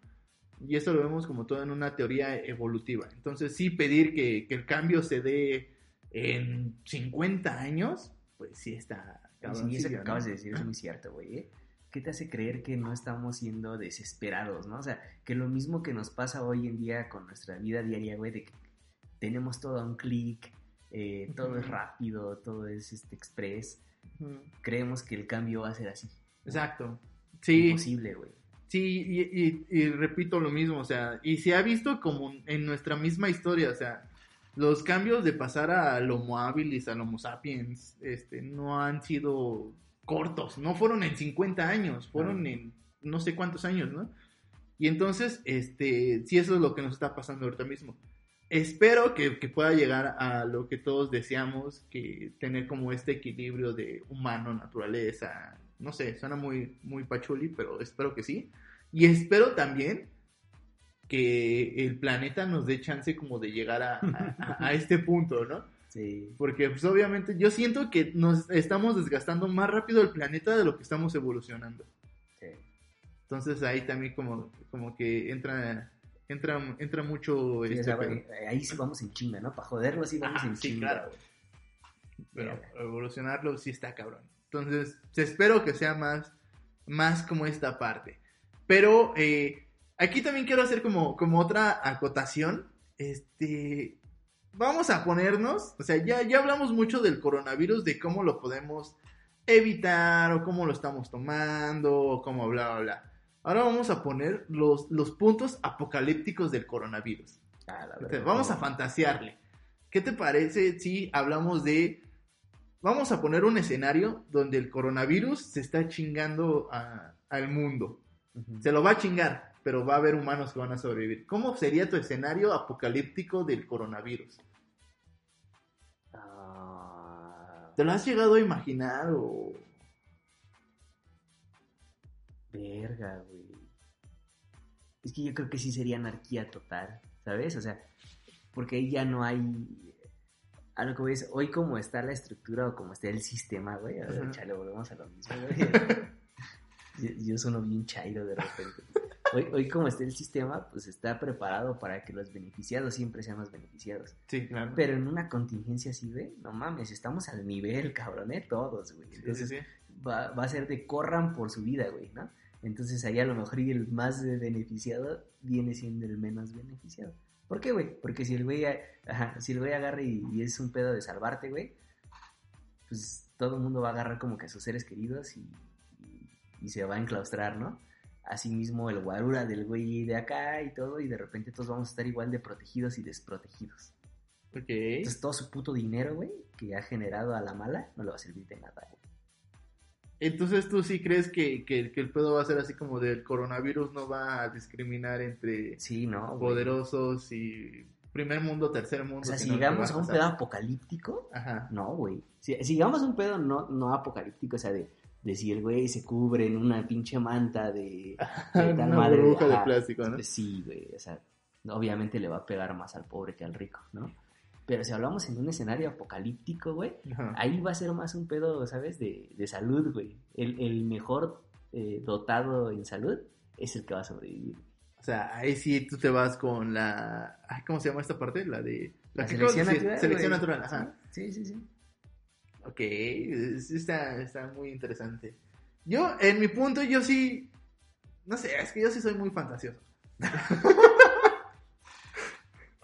Y eso lo vemos como todo en una teoría evolutiva. Entonces, sí, pedir que, que el cambio se dé en 50 años, pues sí está Sí, eso que ¿no? acabas de decir es muy cierto, güey. ¿eh? ¿Qué te hace creer que no estamos siendo desesperados, no? O sea, que lo mismo que nos pasa hoy en día con nuestra vida diaria, güey, de que tenemos todo a un clic, eh, todo es rápido, todo es este express. Creemos que el cambio va a ser así. Exacto. Sí, Imposible, güey. Sí, y, y- y repito lo mismo, o sea, y se ha visto como en nuestra misma historia, o sea, los cambios de pasar al Homo habilis, al Homo sapiens, este, no han sido cortos, no fueron en 50 años, fueron Ah. en no sé cuántos años, ¿no? Y entonces, este, sí, eso es lo que nos está pasando ahorita mismo. Espero que, que pueda llegar a lo que todos deseamos, que tener como este equilibrio de humano, naturaleza, no sé, suena muy, muy pachuli, pero espero que sí. Y espero también que el planeta nos dé chance como de llegar a, a- a este punto, ¿no? Sí. Porque pues obviamente yo siento que nos estamos desgastando más rápido el planeta de lo que estamos evolucionando. sí. Entonces ahí también como, como que entra, entra, entra mucho Sí, o este sea, güey, ahí sí vamos en chinga, ¿no? Para joderlo sí vamos Ajá, en sí, chinga. claro. Pero Verga. evolucionarlo sí está cabrón. Entonces, espero que sea más, más como esta parte. Pero eh, aquí también quiero hacer como, como otra acotación. Este, vamos a ponernos, o sea, ya, ya hablamos mucho del coronavirus, de cómo lo podemos evitar, o cómo lo estamos tomando, o cómo bla, bla, bla. Ahora vamos a poner los, los puntos apocalípticos del coronavirus. Ah, la Entonces, verdad. vamos a fantasearle. ¿Qué te parece si hablamos de... Vamos a poner un escenario donde el coronavirus se está chingando a- al mundo. Se lo va a chingar, pero va a haber humanos que van a sobrevivir. ¿Cómo sería tu escenario apocalíptico del coronavirus? Ah, ¿Te lo has llegado a imaginar o...? verga, güey. Es que yo creo que sí sería anarquía total, ¿sabes? O sea, porque ahí ya no hay... A lo que voy es, hoy como está la estructura o como está el sistema, güey, a ver, chale, volvemos a lo mismo, güey. yo, yo sono bien chairo de repente. Hoy, hoy como está el sistema, pues está preparado para que los beneficiados siempre sean los beneficiados. Sí, claro. Pero en una contingencia así, güey, no mames, estamos al nivel, cabrón, ¿eh? Todos, güey. Sí, Entonces, sí. va, va a ser de corran por su vida, güey, ¿no? Entonces ahí a lo mejor y el más beneficiado viene siendo el menos beneficiado. ¿Por qué, güey? Porque si el güey, ajá, si el güey agarra y, y es un pedo de salvarte, güey, pues todo el mundo va a agarrar como que a sus seres queridos y, y- y se va a enclaustrar, ¿no? Asimismo el guarura del güey de acá y todo, y de repente todos vamos a estar igual de protegidos y desprotegidos. Ok. Entonces todo su puto dinero, güey, que ha generado a la mala, no le va a servir de nada, güey. Entonces tú sí crees que, que- que el pedo va a ser así como del coronavirus no va a discriminar entre Sí, ¿no? poderosos y primer mundo, tercer mundo. O sea, si llegamos a un pedo apocalíptico, Ajá. no, güey. Si, si llegamos a un pedo no, no apocalíptico, o sea, de, de si el güey se cubre en una pinche manta de, de tal Una madre, burbuja de plástico, ¿no? Sí, güey, o sea, obviamente le va a pegar más al pobre que al rico, ¿no? Pero si hablamos en un escenario apocalíptico, güey, Ajá. ahí va a ser más un pedo, ¿sabes? De, de salud, güey. El, el mejor eh, dotado en salud es el que va a sobrevivir. O sea, ahí sí tú te vas con la... ay, ¿Cómo se llama esta parte? La de... La, que selección natural. Selección natural, ajá. Sí, sí, sí. Ok, es- está, está muy interesante. Yo, en mi punto, yo sí... No sé, es que yo sí soy muy fantasioso.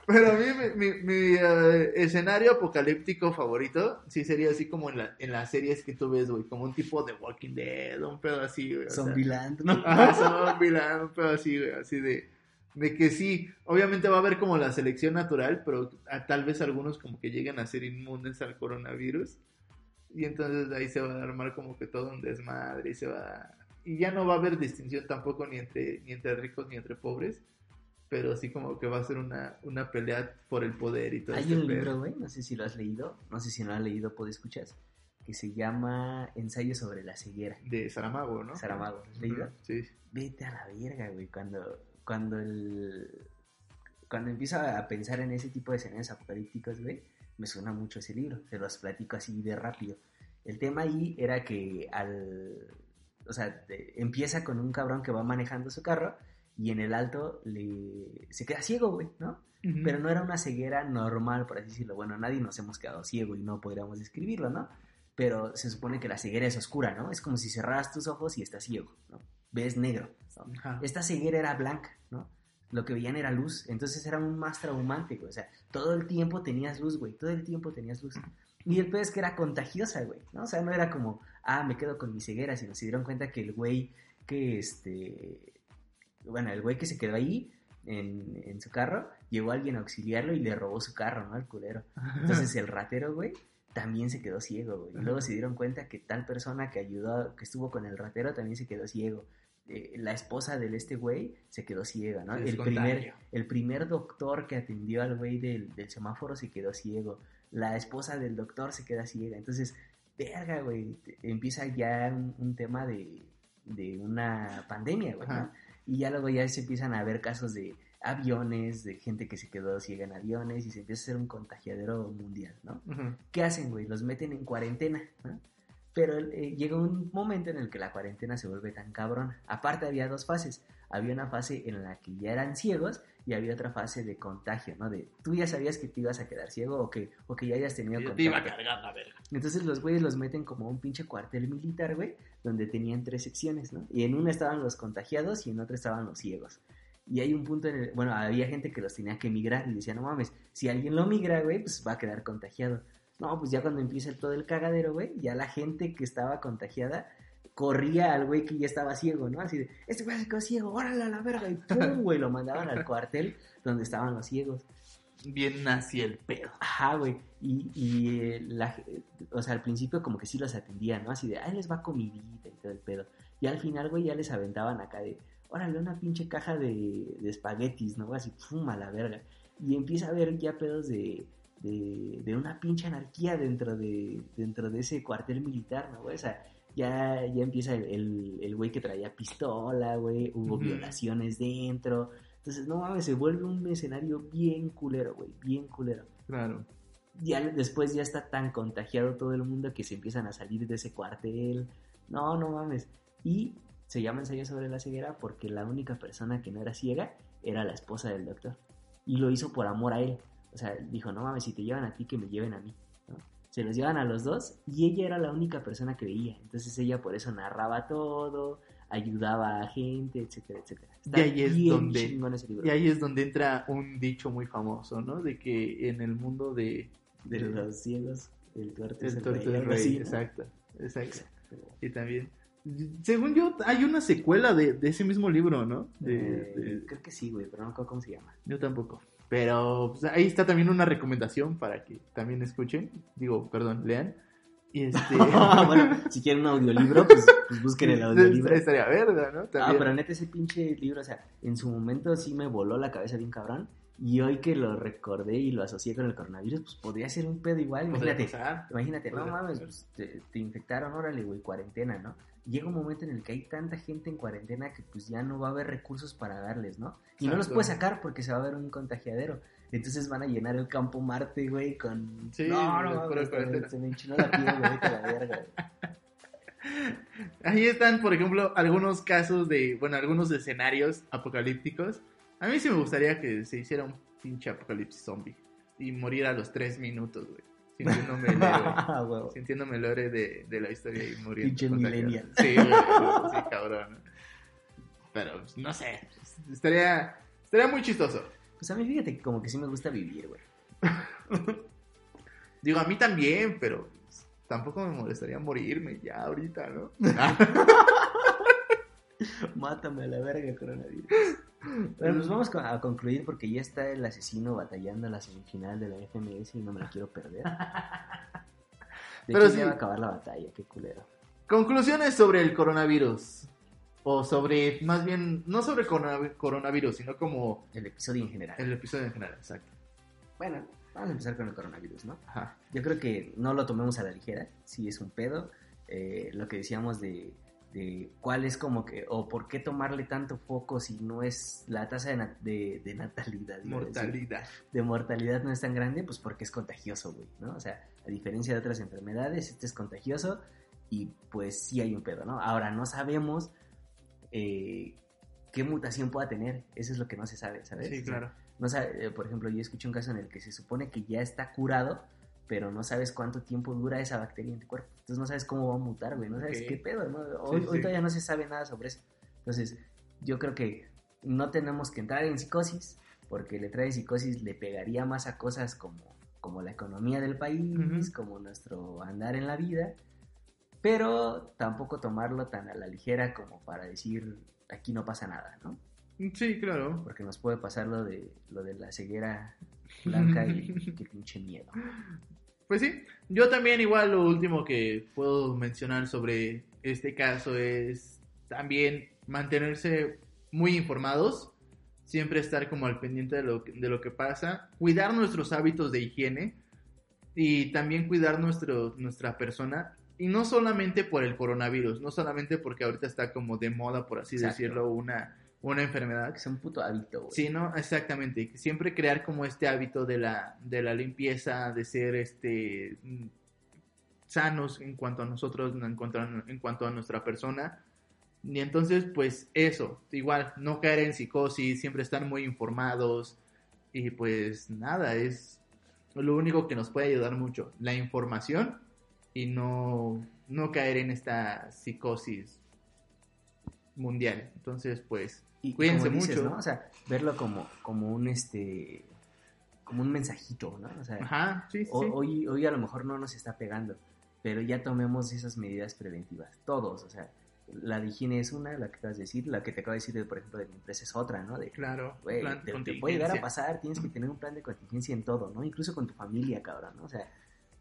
Pero a mí mi, mi- mi, eh, escenario apocalíptico favorito sí sería así como en, la, en las series que tú ves, güey, como un tipo de Walking Dead, un pedo así, güey. Zombieland, ¿no? Zombieland, un pedo así, güey, así de, de que sí, obviamente va a haber como la selección natural, pero a- tal vez algunos como que lleguen a ser inmunes al coronavirus. Y entonces de ahí se va a armar como que todo un desmadre y se va... Y ya no va a haber distinción tampoco ni entre, ni entre ricos ni entre pobres, pero sí como que va a ser una, una pelea por el poder y todo Hay este un pedo. libro, güey, no sé si lo has leído, no sé si no lo has leído, puedo escuchar, que se llama Ensayo sobre la ceguera. De Saramago, ¿no? Saramago, ¿lo has leído? Sí. Vete a la verga, güey, cuando, cuando el... Cuando empiezo a pensar en ese tipo de escenarios apocalípticos, güey, me suena mucho ese libro, se los platico así de rápido. El tema ahí era que al... O sea, te- empieza con un cabrón que va manejando su carro y en el alto le... se queda ciego, güey, ¿no? Pero no era una ceguera normal, por así decirlo. Bueno, nadie nos hemos quedado ciego y no podríamos describirlo, ¿no? Pero se supone que la ceguera es oscura, ¿no? Es como si cerraras tus ojos y estás ciego, ¿no? Ves negro. Esta ceguera era blanca, ¿no? Lo que veían era luz, entonces era aún más traumante, güey. O sea, todo el tiempo tenías luz, güey. Todo el tiempo tenías luz. Y el peor es que era contagiosa, güey, ¿no? O sea, no era como, ah, me quedo con mi ceguera, sino se dieron cuenta que el güey que, este, bueno, el güey que se quedó ahí en, en su carro, llegó alguien a auxiliarlo y le robó su carro, ¿no? Al culero. Entonces el ratero, güey, también se quedó ciego, güey. Y luego se dieron cuenta que tal persona que ayudó, que estuvo con el ratero, también se quedó ciego. Eh, la esposa del este güey se quedó ciega, ¿no? El primer, el primer doctor que atendió al güey del, del semáforo se quedó ciego. La esposa del doctor se queda ciega. Entonces, verga, güey, empieza ya un, un tema de, de una pandemia, güey, ¿no? Y ya luego ya se empiezan a ver casos de aviones, de gente que se quedó ciega en aviones y se empieza a hacer un contagiadero mundial, ¿no? ¿Qué hacen, güey? Los meten en cuarentena, ¿no? Pero eh, llega un momento en el que la cuarentena se vuelve tan cabrona. Aparte había dos fases. Había una fase en la que ya eran ciegos y había otra fase de contagio, ¿no? De tú ya sabías que te ibas a quedar ciego o que, o que ya hayas tenido Yo contacto. te iba a cargar la verga. Entonces los güeyes los meten como a un pinche cuartel militar, güey, donde tenían tres secciones, ¿no? Y en una estaban los contagiados y en otra estaban los ciegos. Y hay un punto en el, bueno, había gente que los tenía que migrar y decía, no mames, si alguien lo migra, güey, pues va a quedar contagiado. No, pues ya cuando empieza todo el cagadero, güey, ya la gente que estaba contagiada corría al güey que ya estaba ciego, ¿no? Así de, este güey se quedó ciego, órale a la verga, y pum, güey, lo mandaban al cuartel donde estaban los ciegos. Bien nazi el pedo. Ajá, güey. Y, y eh, la, o sea, al principio como que sí los atendían, ¿no? Así de, ay, les va comidita y todo el pedo. Y al final, güey, ya les aventaban acá de, órale, una pinche caja de, de espaguetis, ¿no? Así, pum, a la verga. Y empieza a haber ya pedos de, de, de una pinche anarquía dentro de, dentro de ese cuartel militar, ¿no? güey? O sea, ya, ya empieza el- el güey que traía pistola, güey, hubo violaciones dentro. Entonces, no mames, se vuelve un escenario bien culero, güey, bien culero Claro. ya después ya está tan contagiado todo el mundo que se empiezan a salir de ese cuartel. No, no mames. Y se llama ensayo sobre la ceguera porque la única persona que no era ciega era la esposa del doctor. Y lo hizo por amor a él. O sea, dijo, no mames, si te llevan a ti, que me lleven a mí. ¿no? Se los llevan a los dos y ella era la única persona que veía. Entonces ella por eso narraba todo, ayudaba a gente, etcétera, etcétera. Y ahí es donde-. Y ahí es donde entra un dicho muy famoso, ¿no? De que en el mundo de... De los ciegos, el tuerto es El rey. es algo rey, exacto, exacto. Y también, según yo, hay una secuela de, de ese mismo libro, ¿no? De- Eh, de- Creo que sí, güey, pero no me acuerdo cómo se llama. yo tampoco. Pero pues, ahí está también una recomendación para que también escuchen, digo, perdón, lean. Y este... bueno, si quieren un audiolibro, pues, pues busquen el audiolibro. Estaría verga, ¿no? Ah, También. pero neta, ese pinche libro, o sea, en su momento sí me voló la cabeza bien cabrón. Y hoy que lo recordé y lo asocié con el coronavirus, pues podría ser un pedo igual. Imagínate, imagínate, no mames, pues, te, te infectaron, órale, güey, cuarentena, ¿no? Llega un momento en el que hay tanta gente en cuarentena que pues ya no va a haber recursos para darles, ¿no? Y no los puedes sacar porque se va a ver un contagiadero. Entonces van a llenar el campo Marte, güey, con... Sí, no, no, el se se me enchinó la piel, güey, la verga, güey. Ahí están, por ejemplo, algunos casos de, bueno, algunos escenarios apocalípticos. A mí sí me gustaría que se hiciera un pinche apocalipsis zombie y morir a los tres minutos, güey. Sintiéndome el héroe. Ah. Sintiéndome el héroe de, de la historia y muriendo. Pinche millennial. Sí, güey, sí, cabrón. Pero, pues, no sé. Estaría, estaría muy chistoso. Pues a mí fíjate que como que sí me gusta vivir, güey. Digo, a mí también, pero pues, tampoco me molestaría morirme ya ahorita, ¿no? Mátame a la verga, coronavirus. Bueno, pues vamos con- a concluir porque ya está el asesino batallando la semifinal de la FMS y no me la quiero perder. De Pero hecho, sí. ya va a acabar la batalla, qué culero. Conclusiones sobre el coronavirus. O sobre, más bien, no sobre corona- coronavirus, sino como El episodio en general. el episodio en general, exacto. Bueno, vamos a empezar con el coronavirus, ¿no? Ajá. Yo creo que no lo tomemos a la ligera, sí es un pedo. Eh, lo que decíamos de, de cuál es como que, o por qué tomarle tanto foco si no es la tasa de, na- de- de natalidad. decir. Mortalidad. de mortalidad no es tan grande, pues porque es contagioso, güey, ¿no? O sea, a diferencia de otras enfermedades, este es contagioso y pues sí hay un pedo, ¿no? Ahora no sabemos eh, qué mutación pueda tener, eso es lo que no se sabe, ¿sabes? Sí, claro. no sabe- eh, por ejemplo, yo escuché un caso en el que se supone que ya está curado, pero no sabes cuánto tiempo dura esa bacteria en tu cuerpo. Entonces no sabes cómo va a mutar, güey, no sabes qué pedo, ¿no? Hoy, Sí, hoy sí. todavía no se sabe nada sobre eso. Entonces, yo creo que no tenemos que entrar en psicosis, porque el entrar en psicosis le pegaría más a cosas como, como la economía del país, como nuestro andar en la vida, pero tampoco tomarlo tan a la ligera como para decir aquí no pasa nada, ¿no? Sí, claro. Porque nos puede pasar lo de, lo de la ceguera blanca y qué pinche miedo. Pues sí, yo también igual lo último que puedo mencionar sobre este caso es también mantenerse muy informados, siempre estar como al pendiente de lo, que- de lo que pasa, cuidar nuestros hábitos de higiene y también cuidar nuestro, nuestra persona. Y no solamente por el coronavirus, no solamente porque ahorita está como de moda, por así Exacto. decirlo, una, una enfermedad. Que sea un puto hábito, güey. Sí, ¿no? Exactamente. Siempre crear como este hábito de la, de la limpieza, de ser este mm, sanos en cuanto a nosotros, en cuanto a, en cuanto a nuestra persona. Y entonces, pues eso, igual, no caer en psicosis, siempre estar muy informados. Y pues nada, es lo único que nos puede ayudar mucho, la información y no, no caer en esta psicosis mundial. Entonces, pues, Y cuídense como dices, mucho. ¿no? O sea, verlo como, como un este como un mensajito, ¿no? O sea, Ajá, sí, sí. ho- sí. hoy, hoy a lo mejor no nos está pegando, pero ya tomemos esas medidas preventivas, todos, o sea, la de higiene es una, la que acabas de decir, la que te acabo de decir, de, por ejemplo, de mi empresa es otra, ¿no? De, Claro, güey, plan de te, te puede llegar a pasar, tienes que tener un plan de contingencia en todo, ¿no? Incluso con tu familia, cabrón, ¿no? O sea,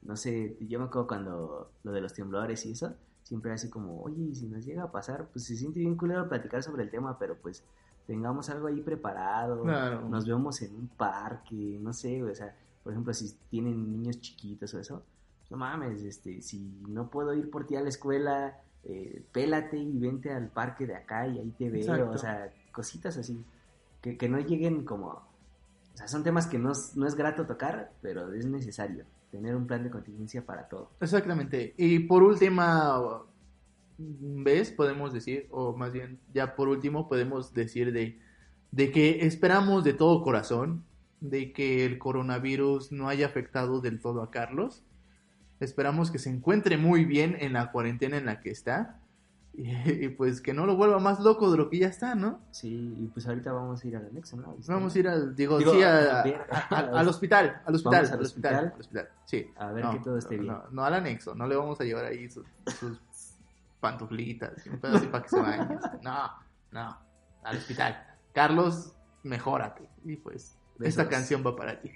no sé, yo me acuerdo cuando lo de los temblores y eso, siempre así como, oye, si nos llega a pasar, pues se siente bien culero platicar sobre el tema, pero pues tengamos algo ahí preparado, Claro. nos vemos en un parque, no sé, o sea, por ejemplo, si tienen niños chiquitos o eso, no mames, este, si no puedo ir por ti a la escuela, eh, pélate y vente al parque de acá y ahí te veo, Exacto. o sea, cositas así, que, que no lleguen como, o sea, son temas que no, no es grato tocar, pero es necesario tener un plan de contingencia para todo. Exactamente. Y por última vez podemos decir, o más bien ya por último podemos decir de, de que esperamos de todo corazón de que el coronavirus no haya afectado del todo a Carlos. Esperamos que se encuentre muy bien en la cuarentena en la que está. Y, y pues que no lo vuelva más loco de lo que ya está, ¿no? Sí, y pues ahorita vamos a ir al anexo, ¿no? Vamos a ir al, digo, Digo, sí, a- a- a al hospital, al hospital, al al hospital, hospital. al hospital, sí. A ver No, que todo esté no, bien. No, no al anexo, no le vamos a llevar ahí sus, sus pantuflitas y un pedazo así para que se bañe. No, no, al hospital. Carlos, mejórate. Y pues, esta Besos. canción va para ti.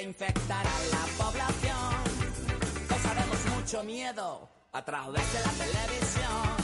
Que infectará a la población. Causaremos mucho miedo a través de la televisión.